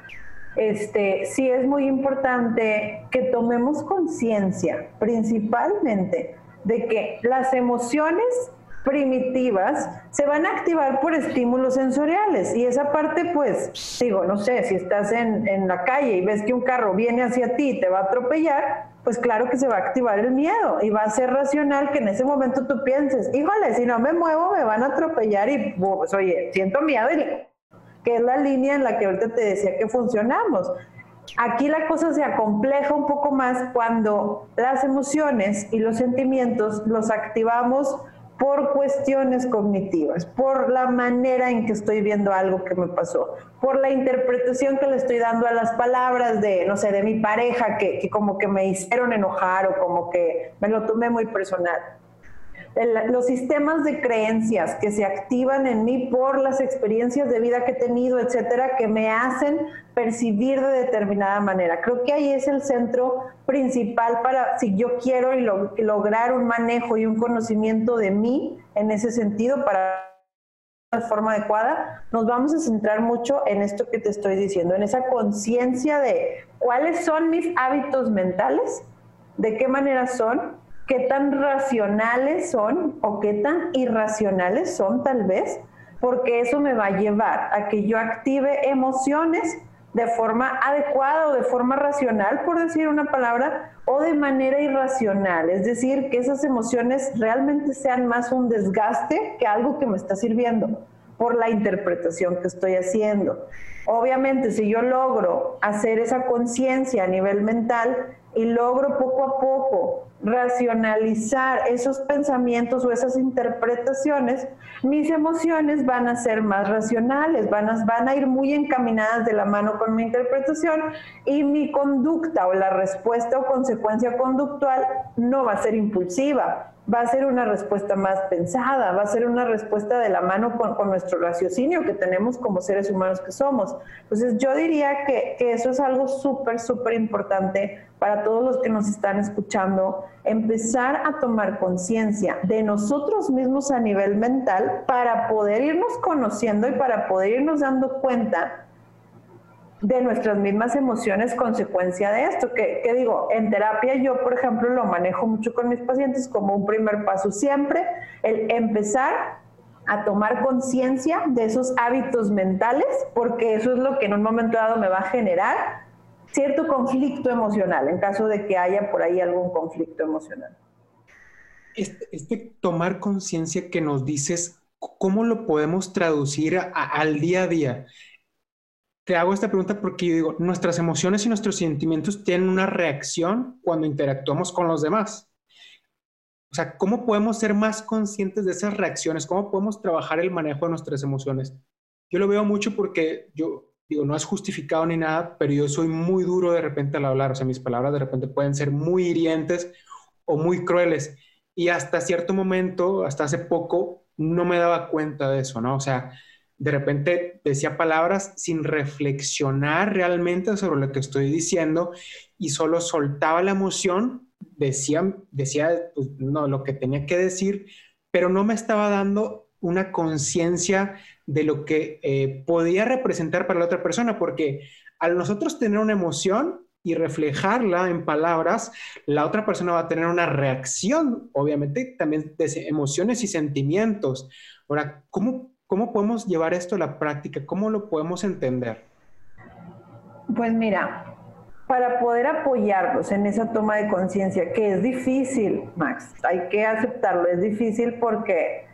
este, sí es muy importante que tomemos conciencia principalmente de que las emociones primitivas se van a activar por estímulos sensoriales y esa parte pues digo no sé si estás en, en, la calle y ves que un carro viene hacia ti y te va a atropellar pues claro que se va a activar el miedo y va a ser racional que en ese momento tú pienses híjole si no me muevo me van a atropellar y pues oye siento miedo que es la línea en la que ahorita te decía que funcionamos. Aquí la cosa se acompleja un poco más cuando las emociones y los sentimientos los activamos por cuestiones cognitivas, por la manera en que estoy viendo algo que me pasó, por la interpretación que le estoy dando a las palabras de, no sé, de mi pareja que, como que me hicieron enojar o como que me lo tomé muy personal los sistemas de creencias que se activan en mí por las experiencias de vida que he tenido, etcétera, que me hacen percibir de determinada manera. Creo que ahí es el centro principal para, si yo quiero lograr un manejo y un conocimiento de mí en ese sentido, para de forma adecuada, nos vamos a centrar mucho en esto que te estoy diciendo, en esa conciencia de cuáles son mis hábitos mentales, de qué manera son, qué tan racionales son o qué tan irracionales son tal vez, porque eso me va a llevar a que yo active emociones de forma adecuada o de forma racional, por decir una palabra, o de manera irracional. Es decir, que esas emociones realmente sean más un desgaste que algo que me está sirviendo por la interpretación que estoy haciendo. Obviamente, si yo logro hacer esa conciencia a nivel mental, y logro poco a poco racionalizar esos pensamientos o esas interpretaciones, mis emociones van a ser más racionales, van a, ir muy encaminadas de la mano con mi interpretación y mi conducta o la respuesta o consecuencia conductual no va a ser impulsiva, va a ser una respuesta más pensada, va a ser una respuesta de la mano con, nuestro raciocinio que tenemos como seres humanos que somos. Entonces yo diría que, que eso es algo súper, súper importante para todos los que nos están escuchando, empezar a tomar conciencia de nosotros mismos a nivel mental para poder irnos conociendo y para poder irnos dando cuenta de nuestras mismas emociones consecuencia de esto. Que, digo, en terapia yo, por ejemplo, lo manejo mucho con mis pacientes como un primer paso siempre, el empezar a tomar conciencia de esos hábitos mentales, porque eso es lo que en un momento dado me va a generar cierto conflicto emocional, en caso de que haya por ahí algún conflicto emocional. Este, este tomar conciencia que nos dices, ¿cómo lo podemos traducir al día a día? Te hago esta pregunta porque yo digo, nuestras emociones y nuestros sentimientos tienen una reacción cuando interactuamos con los demás. O sea, ¿cómo podemos ser más conscientes de esas reacciones? ¿Cómo podemos trabajar el manejo de nuestras emociones? Yo lo veo mucho porque yo, digo, no es justificado ni nada, pero yo soy muy duro de repente al hablar, o sea, mis palabras de repente pueden ser muy hirientes o muy crueles. Y hasta cierto momento, hasta hace poco, no me daba cuenta de eso, ¿no? O sea, de repente decía palabras sin reflexionar realmente sobre lo que estoy diciendo y solo soltaba la emoción, decía, decía pues, no, lo que tenía que decir, pero no me estaba dando una conciencia de lo que eh, podía representar para la otra persona, porque al nosotros tener una emoción y reflejarla en palabras, la otra persona va a tener una reacción, obviamente también de emociones y sentimientos. Ahora, ¿cómo ¿Cómo podemos llevar esto a la práctica? ¿Cómo lo podemos entender? Pues mira, para poder apoyarlos en esa toma de conciencia, que es difícil, Max, hay que aceptarlo, es difícil porque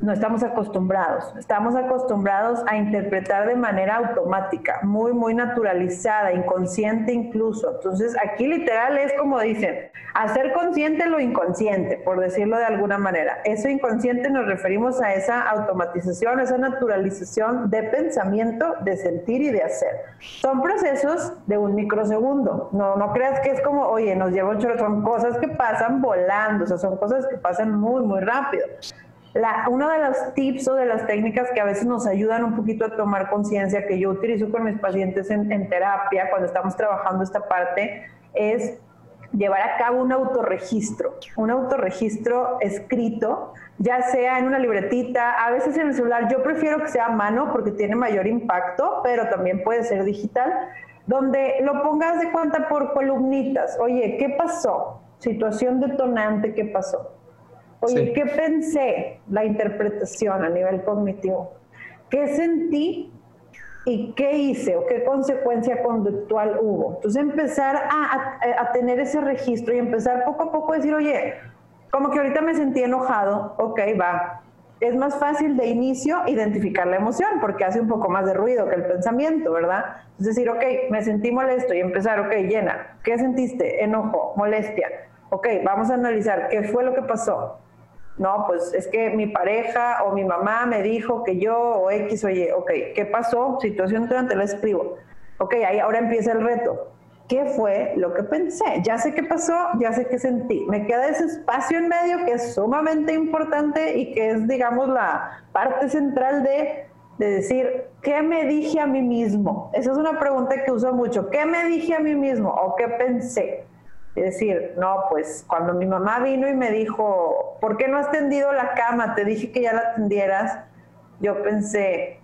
no estamos acostumbrados. Estamos acostumbrados a interpretar de manera automática, muy, muy naturalizada, inconsciente incluso. Entonces, aquí literal es como dicen, hacer consciente lo inconsciente, por decirlo de alguna manera. Eso inconsciente nos referimos a esa automatización, esa naturalización de pensamiento, de sentir y de hacer. Son procesos de un microsegundo. No, no creas que es como, oye, nos lleva un chorro, son cosas que pasan volando, o sea, son cosas que pasan muy, muy rápido uno de los tips o de las técnicas que a veces nos ayudan un poquito a tomar conciencia, que yo utilizo con mis pacientes en, terapia cuando estamos trabajando esta parte, es llevar a cabo un autorregistro, un autorregistro escrito, ya sea en una libretita, a veces en el celular. Yo prefiero que sea a mano porque tiene mayor impacto, pero también puede ser digital, donde lo pongas de cuenta por columnitas. Oye, ¿qué pasó? Situación detonante, ¿qué pasó? Oye, ¿qué pensé? La interpretación a nivel cognitivo. ¿Qué sentí? ¿Y qué hice? ¿O qué consecuencia conductual hubo? Entonces empezar a, a, tener ese registro y empezar poco a poco a decir, oye, como que ahorita me sentí enojado, ok, va. Es más fácil de inicio identificar la emoción porque hace un poco más de ruido que el pensamiento, ¿verdad? Es decir, ok, me sentí molesto y empezar, ok, llena, ¿qué sentiste? Enojo, molestia. Ok, vamos a analizar qué fue lo que pasó no, pues es que mi pareja o mi mamá me dijo que yo o X, oye, ok, ¿qué pasó? Situación durante la escribo. Ok, ahí ahora empieza el reto. ¿Qué fue lo que pensé? Ya sé qué pasó, ya sé qué sentí. Me queda ese espacio en medio que es sumamente importante y que es, digamos, la parte central de, de decir, ¿qué me dije a mí mismo? Esa es una pregunta que uso mucho. ¿Qué me dije a mí mismo o qué pensé? Es decir, no, pues cuando mi mamá vino y me dijo, ¿por qué no has tendido la cama? Te dije que ya la tendieras. Yo pensé,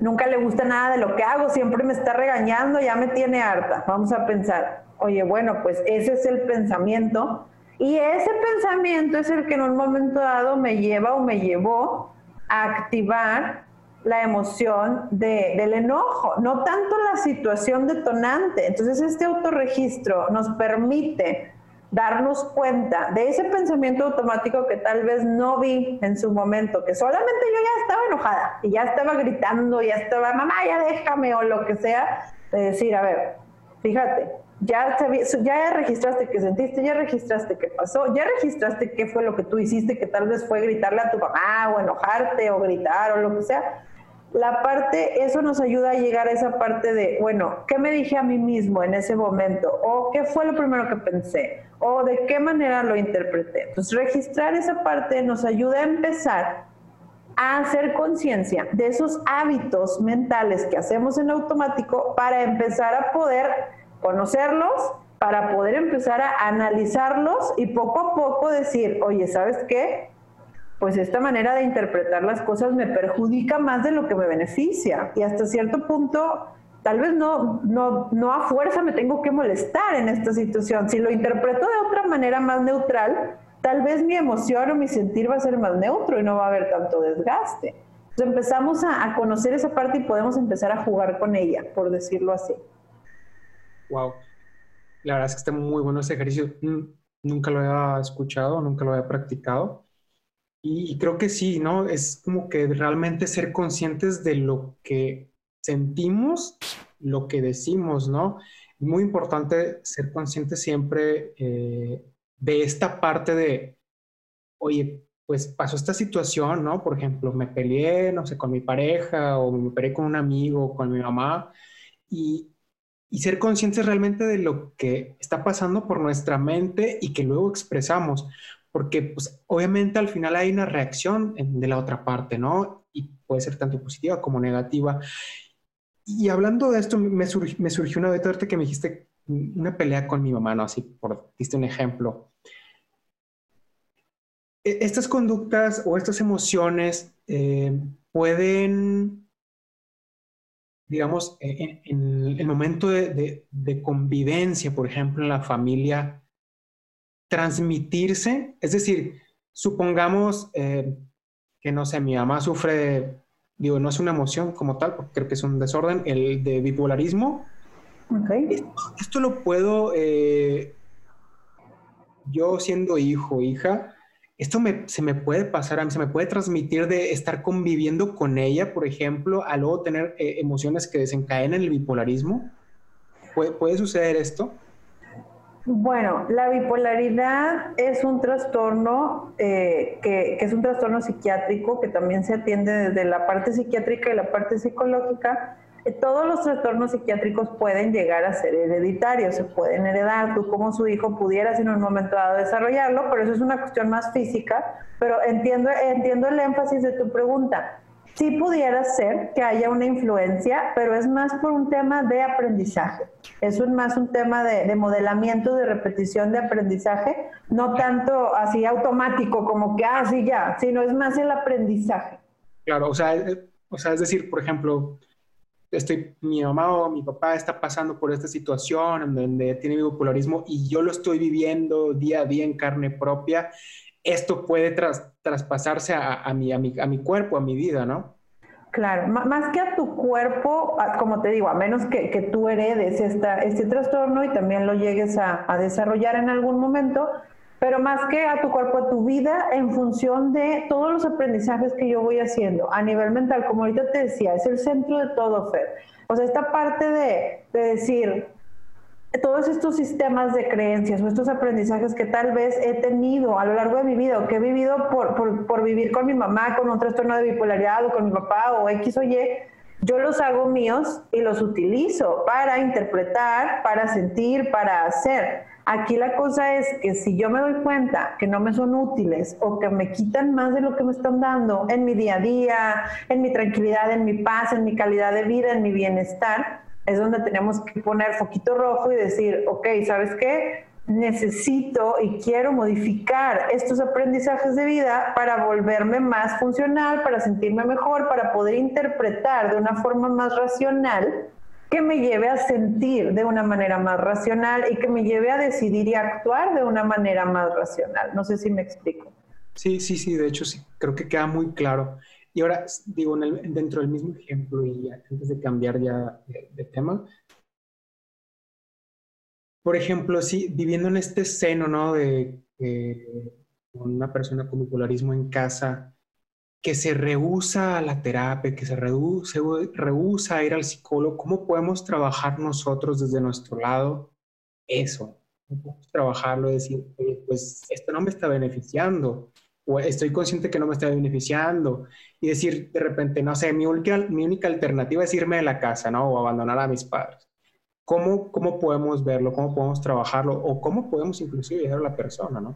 nunca le gusta nada de lo que hago, siempre me está regañando, ya me tiene harta. Vamos a pensar, oye, bueno, pues ese es el pensamiento. Y ese pensamiento es el que en un momento dado me lleva o me llevó a activar la emoción del enojo, no tanto la situación detonante. Entonces este autorregistro nos permite darnos cuenta de ese pensamiento automático que tal vez no vi en su momento, que solamente yo ya estaba enojada y ya estaba gritando, ya estaba, mamá, ya déjame o lo que sea, de decir, a ver, fíjate, ya, ya registraste que sentiste, ya registraste qué pasó, ya registraste qué fue lo que tú hiciste, que tal vez fue gritarle a tu mamá o enojarte o gritar o lo que sea la parte, eso nos ayuda a llegar a esa parte de, bueno, ¿qué me dije a mí mismo en ese momento? ¿O qué fue lo primero que pensé? ¿O de qué manera lo interpreté? Entonces, registrar esa parte nos ayuda a empezar a hacer conciencia de esos hábitos mentales que hacemos en automático para empezar a poder conocerlos, para poder empezar a analizarlos y poco a poco decir, oye, ¿sabes qué? Pues esta manera de interpretar las cosas me perjudica más de lo que me beneficia. Y hasta cierto punto, tal vez no, no, no a fuerza me tengo que molestar en esta situación. Si lo interpreto de otra manera más neutral, tal vez mi emoción o mi sentir va a ser más neutro y no va a haber tanto desgaste. Entonces empezamos a, a conocer esa parte y podemos empezar a jugar con ella, por decirlo así. Wow. La verdad es que está muy bueno ese ejercicio. Nunca lo había escuchado, nunca lo había practicado y, creo que sí, ¿no? Es como que realmente ser conscientes de lo que sentimos, lo que decimos, ¿no? Muy importante ser consciente siempre eh, de esta parte de, oye, pues pasó esta situación, ¿no? Por ejemplo, me peleé, no sé, con mi pareja o me peleé con un amigo, con mi mamá, y y ser conscientes realmente de lo que está pasando por nuestra mente y que luego expresamos, porque pues, obviamente al final hay una reacción de la otra parte, ¿no? Y puede ser tanto positiva como negativa. Y hablando de esto, me, me surgió una vez que me dijiste una pelea con mi mamá, ¿no? Así, por diste un ejemplo. E, estas conductas o estas emociones eh, pueden digamos, en, el momento de, convivencia, por ejemplo, en la familia, transmitirse, es decir, supongamos eh, que, no sé, mi mamá sufre, digo, no es una emoción como tal, porque creo que es un desorden, el de bipolarismo. Okay. Esto, lo puedo, eh, yo siendo hijo, hija, esto se me puede pasar a mí, se me puede transmitir de estar conviviendo con ella, por ejemplo, a luego tener eh, emociones que desencadenan el bipolarismo. ¿Puede, suceder esto? Bueno, la bipolaridad es un trastorno eh, que, que, es un trastorno psiquiátrico que también se atiende desde la parte psiquiátrica y la parte psicológica eh, todos los trastornos psiquiátricos pueden llegar a ser hereditarios, se pueden heredar. Tú como su hijo pudieras en un momento dado desarrollarlo, pero eso es una cuestión más física. Pero entiendo, entiendo el énfasis de tu pregunta. Sí pudiera ser que haya una influencia, pero es más por un tema de aprendizaje. Es más un tema de, de modelamiento, de repetición de aprendizaje, no tanto así automático como que, ah, sí, ya, sino es más el aprendizaje. Claro, o sea, eh, o sea, es decir, por ejemplo, estoy, mi mamá o mi papá está pasando por esta situación donde tiene bipolarismo y yo lo estoy viviendo día a día en carne propia, esto puede traspasarse a, mi, cuerpo, a mi vida, ¿no? Claro, más que a tu cuerpo, como te digo, a menos que, tú heredes esta, este trastorno y también lo llegues a, a desarrollar en algún momento, pero más que a tu cuerpo, a tu vida, en función de todos los aprendizajes que yo voy haciendo a nivel mental, como ahorita te decía, es el centro de todo, Fer. O sea, esta parte de, decir, todos estos sistemas de creencias o estos aprendizajes que tal vez he tenido a lo largo de mi vida que he vivido por, por, por vivir con mi mamá con un trastorno de bipolaridad o con mi papá o X o Y, yo los hago míos y los utilizo para interpretar, para sentir, para hacer. Aquí la cosa es que si yo me doy cuenta que no me son útiles o que me quitan más de lo que me están dando en mi día a día, en mi tranquilidad, en mi paz, en mi calidad de vida, en mi bienestar, es donde tenemos que poner foquito rojo y decir, ok, ¿sabes qué? necesito y quiero modificar estos aprendizajes de vida para volverme más funcional, para sentirme mejor, para poder interpretar de una forma más racional que me lleve a sentir de una manera más racional y que me lleve a decidir y actuar de una manera más racional. No sé si me explico. Sí, sí, sí, de hecho sí, creo que queda muy claro. Y ahora, digo, dentro del mismo ejemplo y antes de cambiar ya de, tema, por ejemplo, sí, viviendo en este seno, ¿no? De, de una persona con bipolarismo en casa, que se rehúsa a la terapia, que se, rehúsa a ir al psicólogo, ¿cómo podemos trabajar nosotros desde nuestro lado eso? ¿Cómo podemos trabajarlo y decir, pues esto no me está beneficiando? O estoy consciente que no me está beneficiando. Y decir de repente, no sé, mi única, mi única alternativa es irme de la casa, ¿no? O abandonar a mis padres. ¿Cómo, ¿Cómo podemos verlo? ¿Cómo podemos trabajarlo? ¿O cómo podemos inclusive ayudar a la persona, ¿no?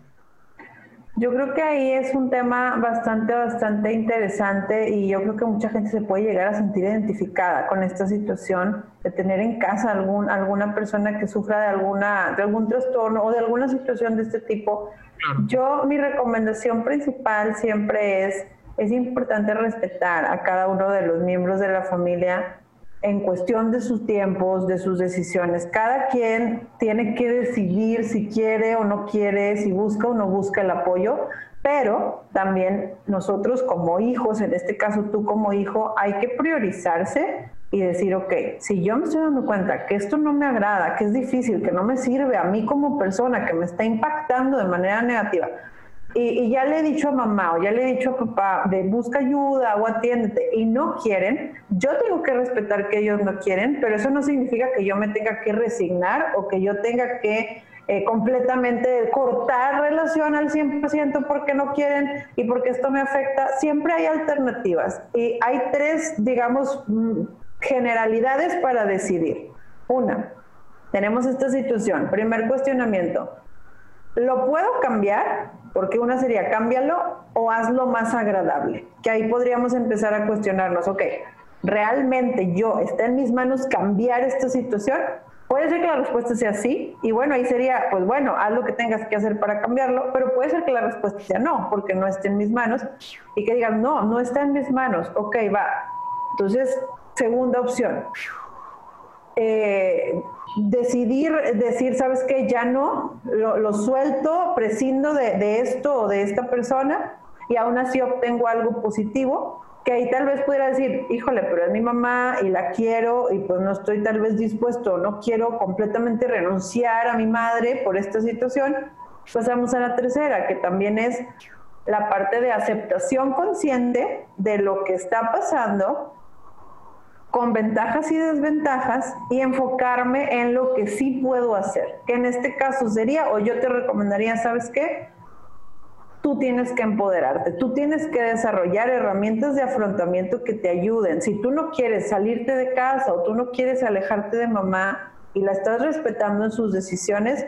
Yo creo que ahí es un tema bastante, bastante interesante y yo creo que mucha gente se puede llegar a sentir identificada con esta situación de tener en casa algún, alguna persona que sufra de, alguna, de algún trastorno o de alguna situación de este tipo. Yo, mi recomendación principal siempre es, es importante respetar a cada uno de los miembros de la familia en cuestión de sus tiempos, de sus decisiones. Cada quien tiene que decidir si quiere o no quiere, si busca o no busca el apoyo, pero también nosotros como hijos, en este caso tú como hijo, hay que priorizarse y decir, ok, si yo me estoy dando cuenta que esto no me agrada, que es difícil, que no me sirve a mí como persona, que me está impactando de manera negativa, y, ya le he dicho a mamá o ya le he dicho a papá de busca ayuda o atiéndete y no quieren, yo tengo que respetar que ellos no quieren, pero eso no significa que yo me tenga que resignar o que yo tenga que eh, completamente cortar relación al 100% porque no quieren y porque esto me afecta. Siempre hay alternativas y hay tres, digamos, mm, generalidades para decidir. Una, tenemos esta situación. Primer cuestionamiento. ¿Lo puedo cambiar? Porque una sería cámbialo o hazlo más agradable. Que ahí podríamos empezar a cuestionarnos, ok, ¿realmente yo está en mis manos cambiar esta situación? Puede ser que la respuesta sea sí, y bueno, ahí sería, pues bueno, haz lo que tengas que hacer para cambiarlo, pero puede ser que la respuesta sea no, porque no esté en mis manos, y que digan, no, no está en mis manos, ok, va. Entonces, segunda opción, eh, decidir, decir, ¿sabes qué? Ya no, lo, suelto, prescindo de, de, esto o de esta persona y aún así obtengo algo positivo, que ahí tal vez pudiera decir, híjole, pero es mi mamá y la quiero y pues no estoy tal vez dispuesto, no quiero completamente renunciar a mi madre por esta situación. Pasamos a la tercera, que también es la parte de aceptación consciente de lo que está pasando con ventajas y desventajas y enfocarme en lo que sí puedo hacer, que en este caso sería, o yo te recomendaría, ¿sabes qué? Tú tienes que empoderarte, tú tienes que desarrollar herramientas de afrontamiento que te ayuden. Si tú no quieres salirte de casa o tú no quieres alejarte de mamá y la estás respetando en sus decisiones,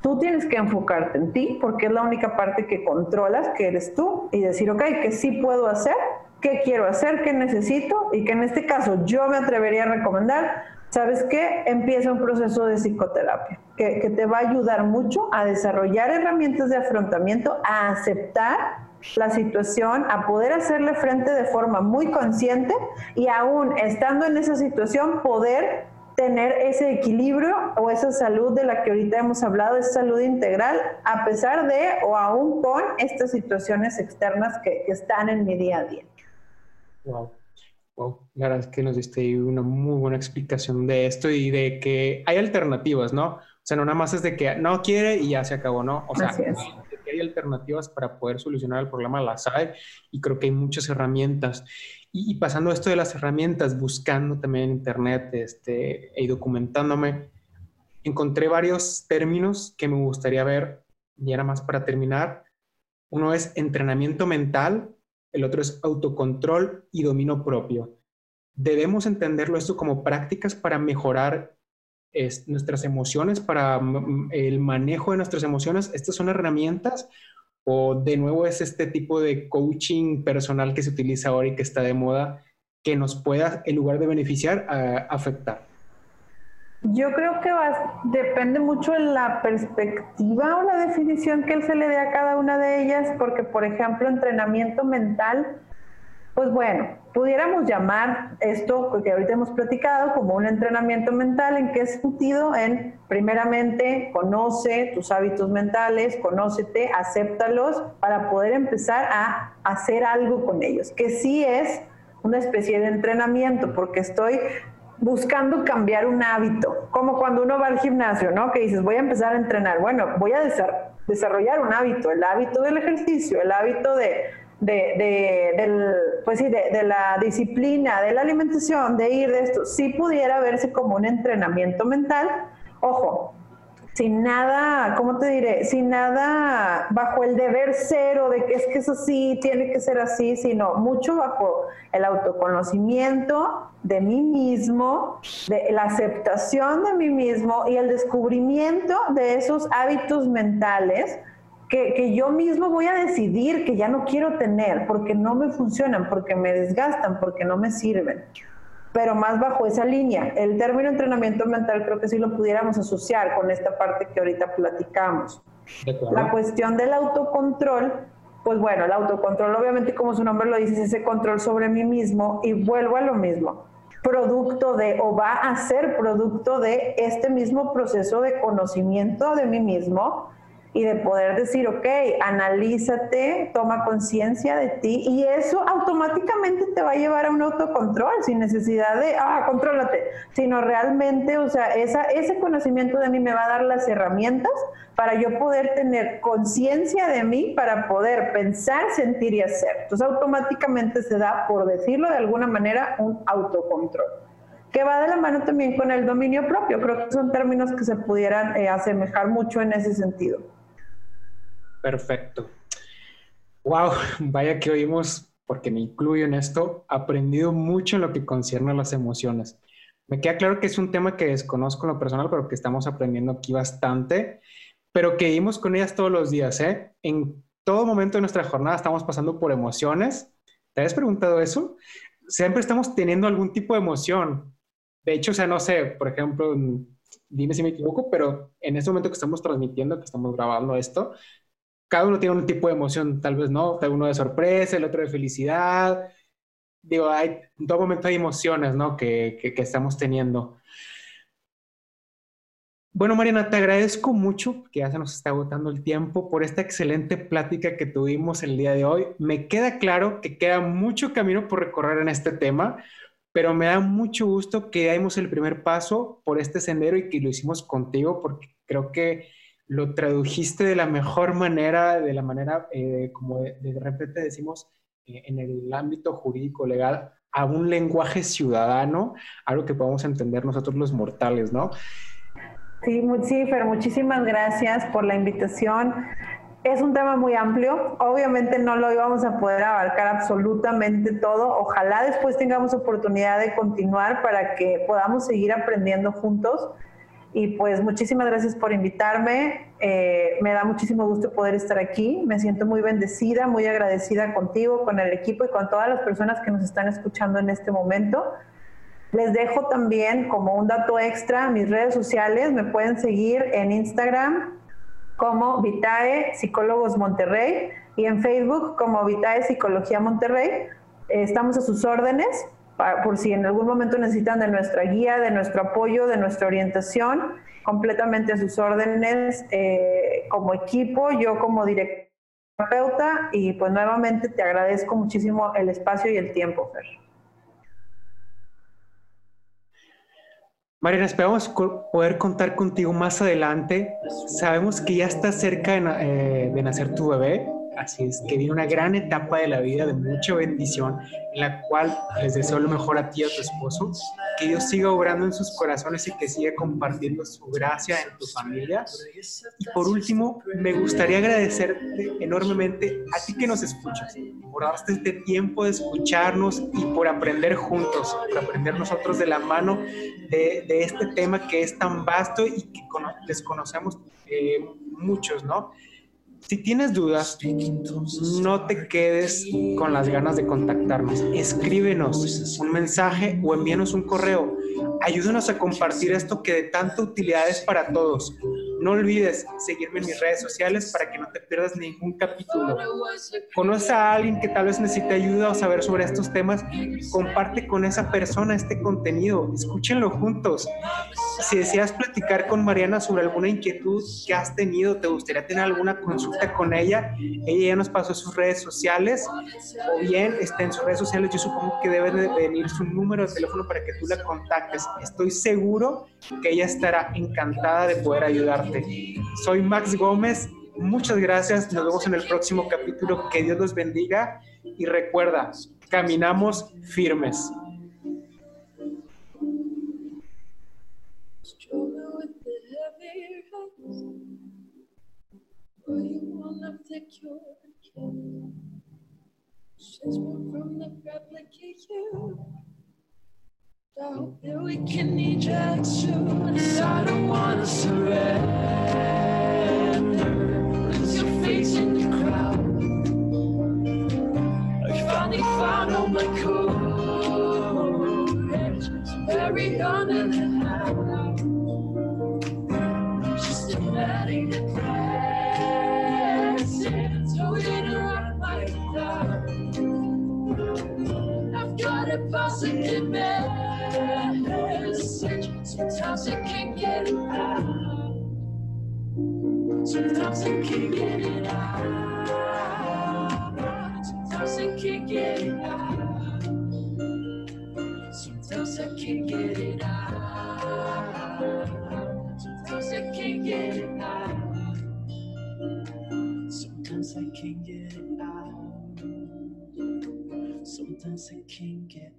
tú tienes que enfocarte en ti porque es la única parte que controlas, que eres tú, y decir, ok, ¿qué sí puedo hacer? Qué quiero hacer, qué necesito y que en este caso yo me atrevería a recomendar, ¿sabes qué? Empieza un proceso de psicoterapia que, que te va a ayudar mucho a desarrollar herramientas de afrontamiento, a aceptar la situación, a poder hacerle frente de forma muy consciente y aún estando en esa situación poder tener ese equilibrio o esa salud de la que ahorita hemos hablado, esa salud integral, a pesar de o aún con estas situaciones externas que, que están en mi día a día. Wow. Wow, la verdad es que nos diste una muy buena explicación de esto y de que hay alternativas, ¿no? O sea, no nada más es de que no quiere y ya se acabó, ¿no? O sea, que hay alternativas para poder solucionar el problema, las hay y creo que hay muchas herramientas. Y, pasando esto de las herramientas, buscando también en internet este, y documentándome, encontré varios términos que me gustaría ver, y era más para terminar. Uno es entrenamiento mental, el otro es autocontrol y dominio propio. Debemos entenderlo esto como prácticas para mejorar nuestras emociones, para el manejo de nuestras emociones. ¿Estas son herramientas o de nuevo es este tipo de coaching personal que se utiliza ahora y que está de moda que nos pueda, en lugar de beneficiar, afectar? Yo creo que depende mucho de la perspectiva o la definición que él se le dé a cada una de ellas, porque por ejemplo entrenamiento mental, pues bueno, pudiéramos llamar esto, porque ahorita hemos platicado, como un entrenamiento mental, ¿en qué sentido? En, primeramente, conoce tus hábitos mentales, conócete, acéptalos para poder empezar a hacer algo con ellos, que sí es una especie de entrenamiento, porque estoy buscando cambiar un hábito, como cuando uno va al gimnasio, ¿no? Que dices, voy a empezar a entrenar. Bueno, voy a desarrollar un hábito, el hábito del ejercicio, el hábito de, de, del, pues sí, de, la disciplina, de la alimentación, de ir de esto. Si pudiera verse como un entrenamiento mental. Ojo, sin nada, ¿cómo te diré? Sin nada bajo el deber cero de que es que es así, tiene que ser así, sino mucho bajo el autoconocimiento de mí mismo, de la aceptación de mí mismo y el descubrimiento de esos hábitos mentales que, que, yo mismo voy a decidir que ya no quiero tener porque no me funcionan, porque me desgastan, porque no me sirven pero más bajo esa línea. El término entrenamiento mental creo que sí lo pudiéramos asociar con esta parte que ahorita platicamos. La cuestión del autocontrol, pues bueno, el autocontrol obviamente como su nombre lo dice, es ese control sobre mí mismo y vuelvo a lo mismo, producto de o va a ser producto de este mismo proceso de conocimiento de mí mismo y de poder decir, ok, analízate, toma conciencia de ti y eso automáticamente te va a llevar a un autocontrol sin necesidad de, ah, contrólate, sino realmente, o sea, esa, ese conocimiento de mí me va a dar las herramientas para yo poder tener conciencia de mí, para poder pensar, sentir y hacer. Entonces automáticamente se da, por decirlo de alguna manera, un autocontrol que va de la mano también con el dominio propio. Creo que son términos que se pudieran eh, asemejar mucho en ese sentido. Perfecto. Wow, vaya que oímos, porque me incluyo en esto, aprendido mucho en lo que concierne a las emociones. Me queda claro que es un tema que desconozco en lo personal, pero que estamos aprendiendo aquí bastante, pero que vivimos con ellas todos los días, ¿eh? En todo momento de nuestra jornada estamos pasando por emociones. ¿Te has preguntado eso? Siempre estamos teniendo algún tipo de emoción. De hecho, o sea, no sé, por ejemplo, dime si me equivoco, pero en este momento que estamos transmitiendo, que estamos grabando esto, cada uno tiene un tipo de emoción, tal vez no, uno de sorpresa, el otro de felicidad. Digo, hay, en todo momento hay emociones, ¿no? Que, que, que estamos teniendo. Bueno, Mariana, te agradezco mucho, que ya se nos está agotando el tiempo, por esta excelente plática que tuvimos el día de hoy. Me queda claro que queda mucho camino por recorrer en este tema, pero me da mucho gusto que dimos el primer paso por este sendero y que lo hicimos contigo, porque creo que lo tradujiste de la mejor manera, de la manera eh, como de, repente decimos eh, en el ámbito jurídico legal, a un lenguaje ciudadano, algo que podamos entender nosotros los mortales, ¿no? Sí, sí, muchísimas gracias por la invitación. Es un tema muy amplio, obviamente no lo íbamos a poder abarcar absolutamente todo. Ojalá después tengamos oportunidad de continuar para que podamos seguir aprendiendo juntos. Y pues muchísimas gracias por invitarme. Eh, me da muchísimo gusto poder estar aquí. Me siento muy bendecida, muy agradecida contigo, con el equipo y con todas las personas que nos están escuchando en este momento. Les dejo también como un dato extra mis redes sociales. Me pueden seguir en Instagram como Vitae Psicólogos Monterrey y en Facebook como Vitae Psicología Monterrey. Estamos a sus órdenes por si en algún momento necesitan de nuestra guía, de nuestro apoyo, de nuestra orientación, completamente a sus órdenes eh, como equipo, yo como director terapeuta y pues nuevamente te agradezco muchísimo el espacio y el tiempo, Fer. Mariana, esperamos poder contar contigo más adelante. Sabemos que ya está cerca de, eh, nacer tu bebé, así es que viene una gran etapa de la vida de mucha bendición, en la cual les deseo lo mejor a ti y a tu esposo, que Dios siga obrando en sus corazones y que siga compartiendo su gracia en tu familia. Y por último, me gustaría agradecerte enormemente a ti que nos escuchas, por darte este tiempo de escucharnos y por aprender juntos, por aprender nosotros de la mano de, este tema que es tan vasto y que desconocemos eh, muchos, ¿no? Si tienes dudas, no te quedes con las ganas de contactarnos. Escríbenos un mensaje o envíenos un correo. Ayúdanos a compartir esto que de tanta utilidad es para todos. No olvides seguirme en mis redes sociales para que no te pierdas ningún capítulo. Conoce a alguien que tal vez necesite ayuda o saber sobre estos temas, comparte con esa persona este contenido, escúchenlo juntos. Si deseas platicar con Mariana sobre alguna inquietud que has tenido, te gustaría tener alguna consulta con ella, ella ya nos pasó sus redes sociales, o bien está en sus redes sociales, yo supongo que debe de venir su número de teléfono para que tú la contactes. Estoy seguro que ella estará encantada de poder ayudarte. Soy Max Gómez, muchas gracias, nos vemos en el próximo capítulo, que Dios los bendiga. Y recuerda, caminamos firmes. That we can eject soon. I don't wanna surrender. Lose your face in the crowd. I finally found all my courage. Buried under the house. Systematic depression. So interrupt my. I've got a positive man. Sometimes I can't get it out. Sometimes I can't get it out. Sometimes I can't get it out. Sometimes I can't get it out. Sometimes I can't get it out. Sometimes I can't get it out. Sometimes I can't get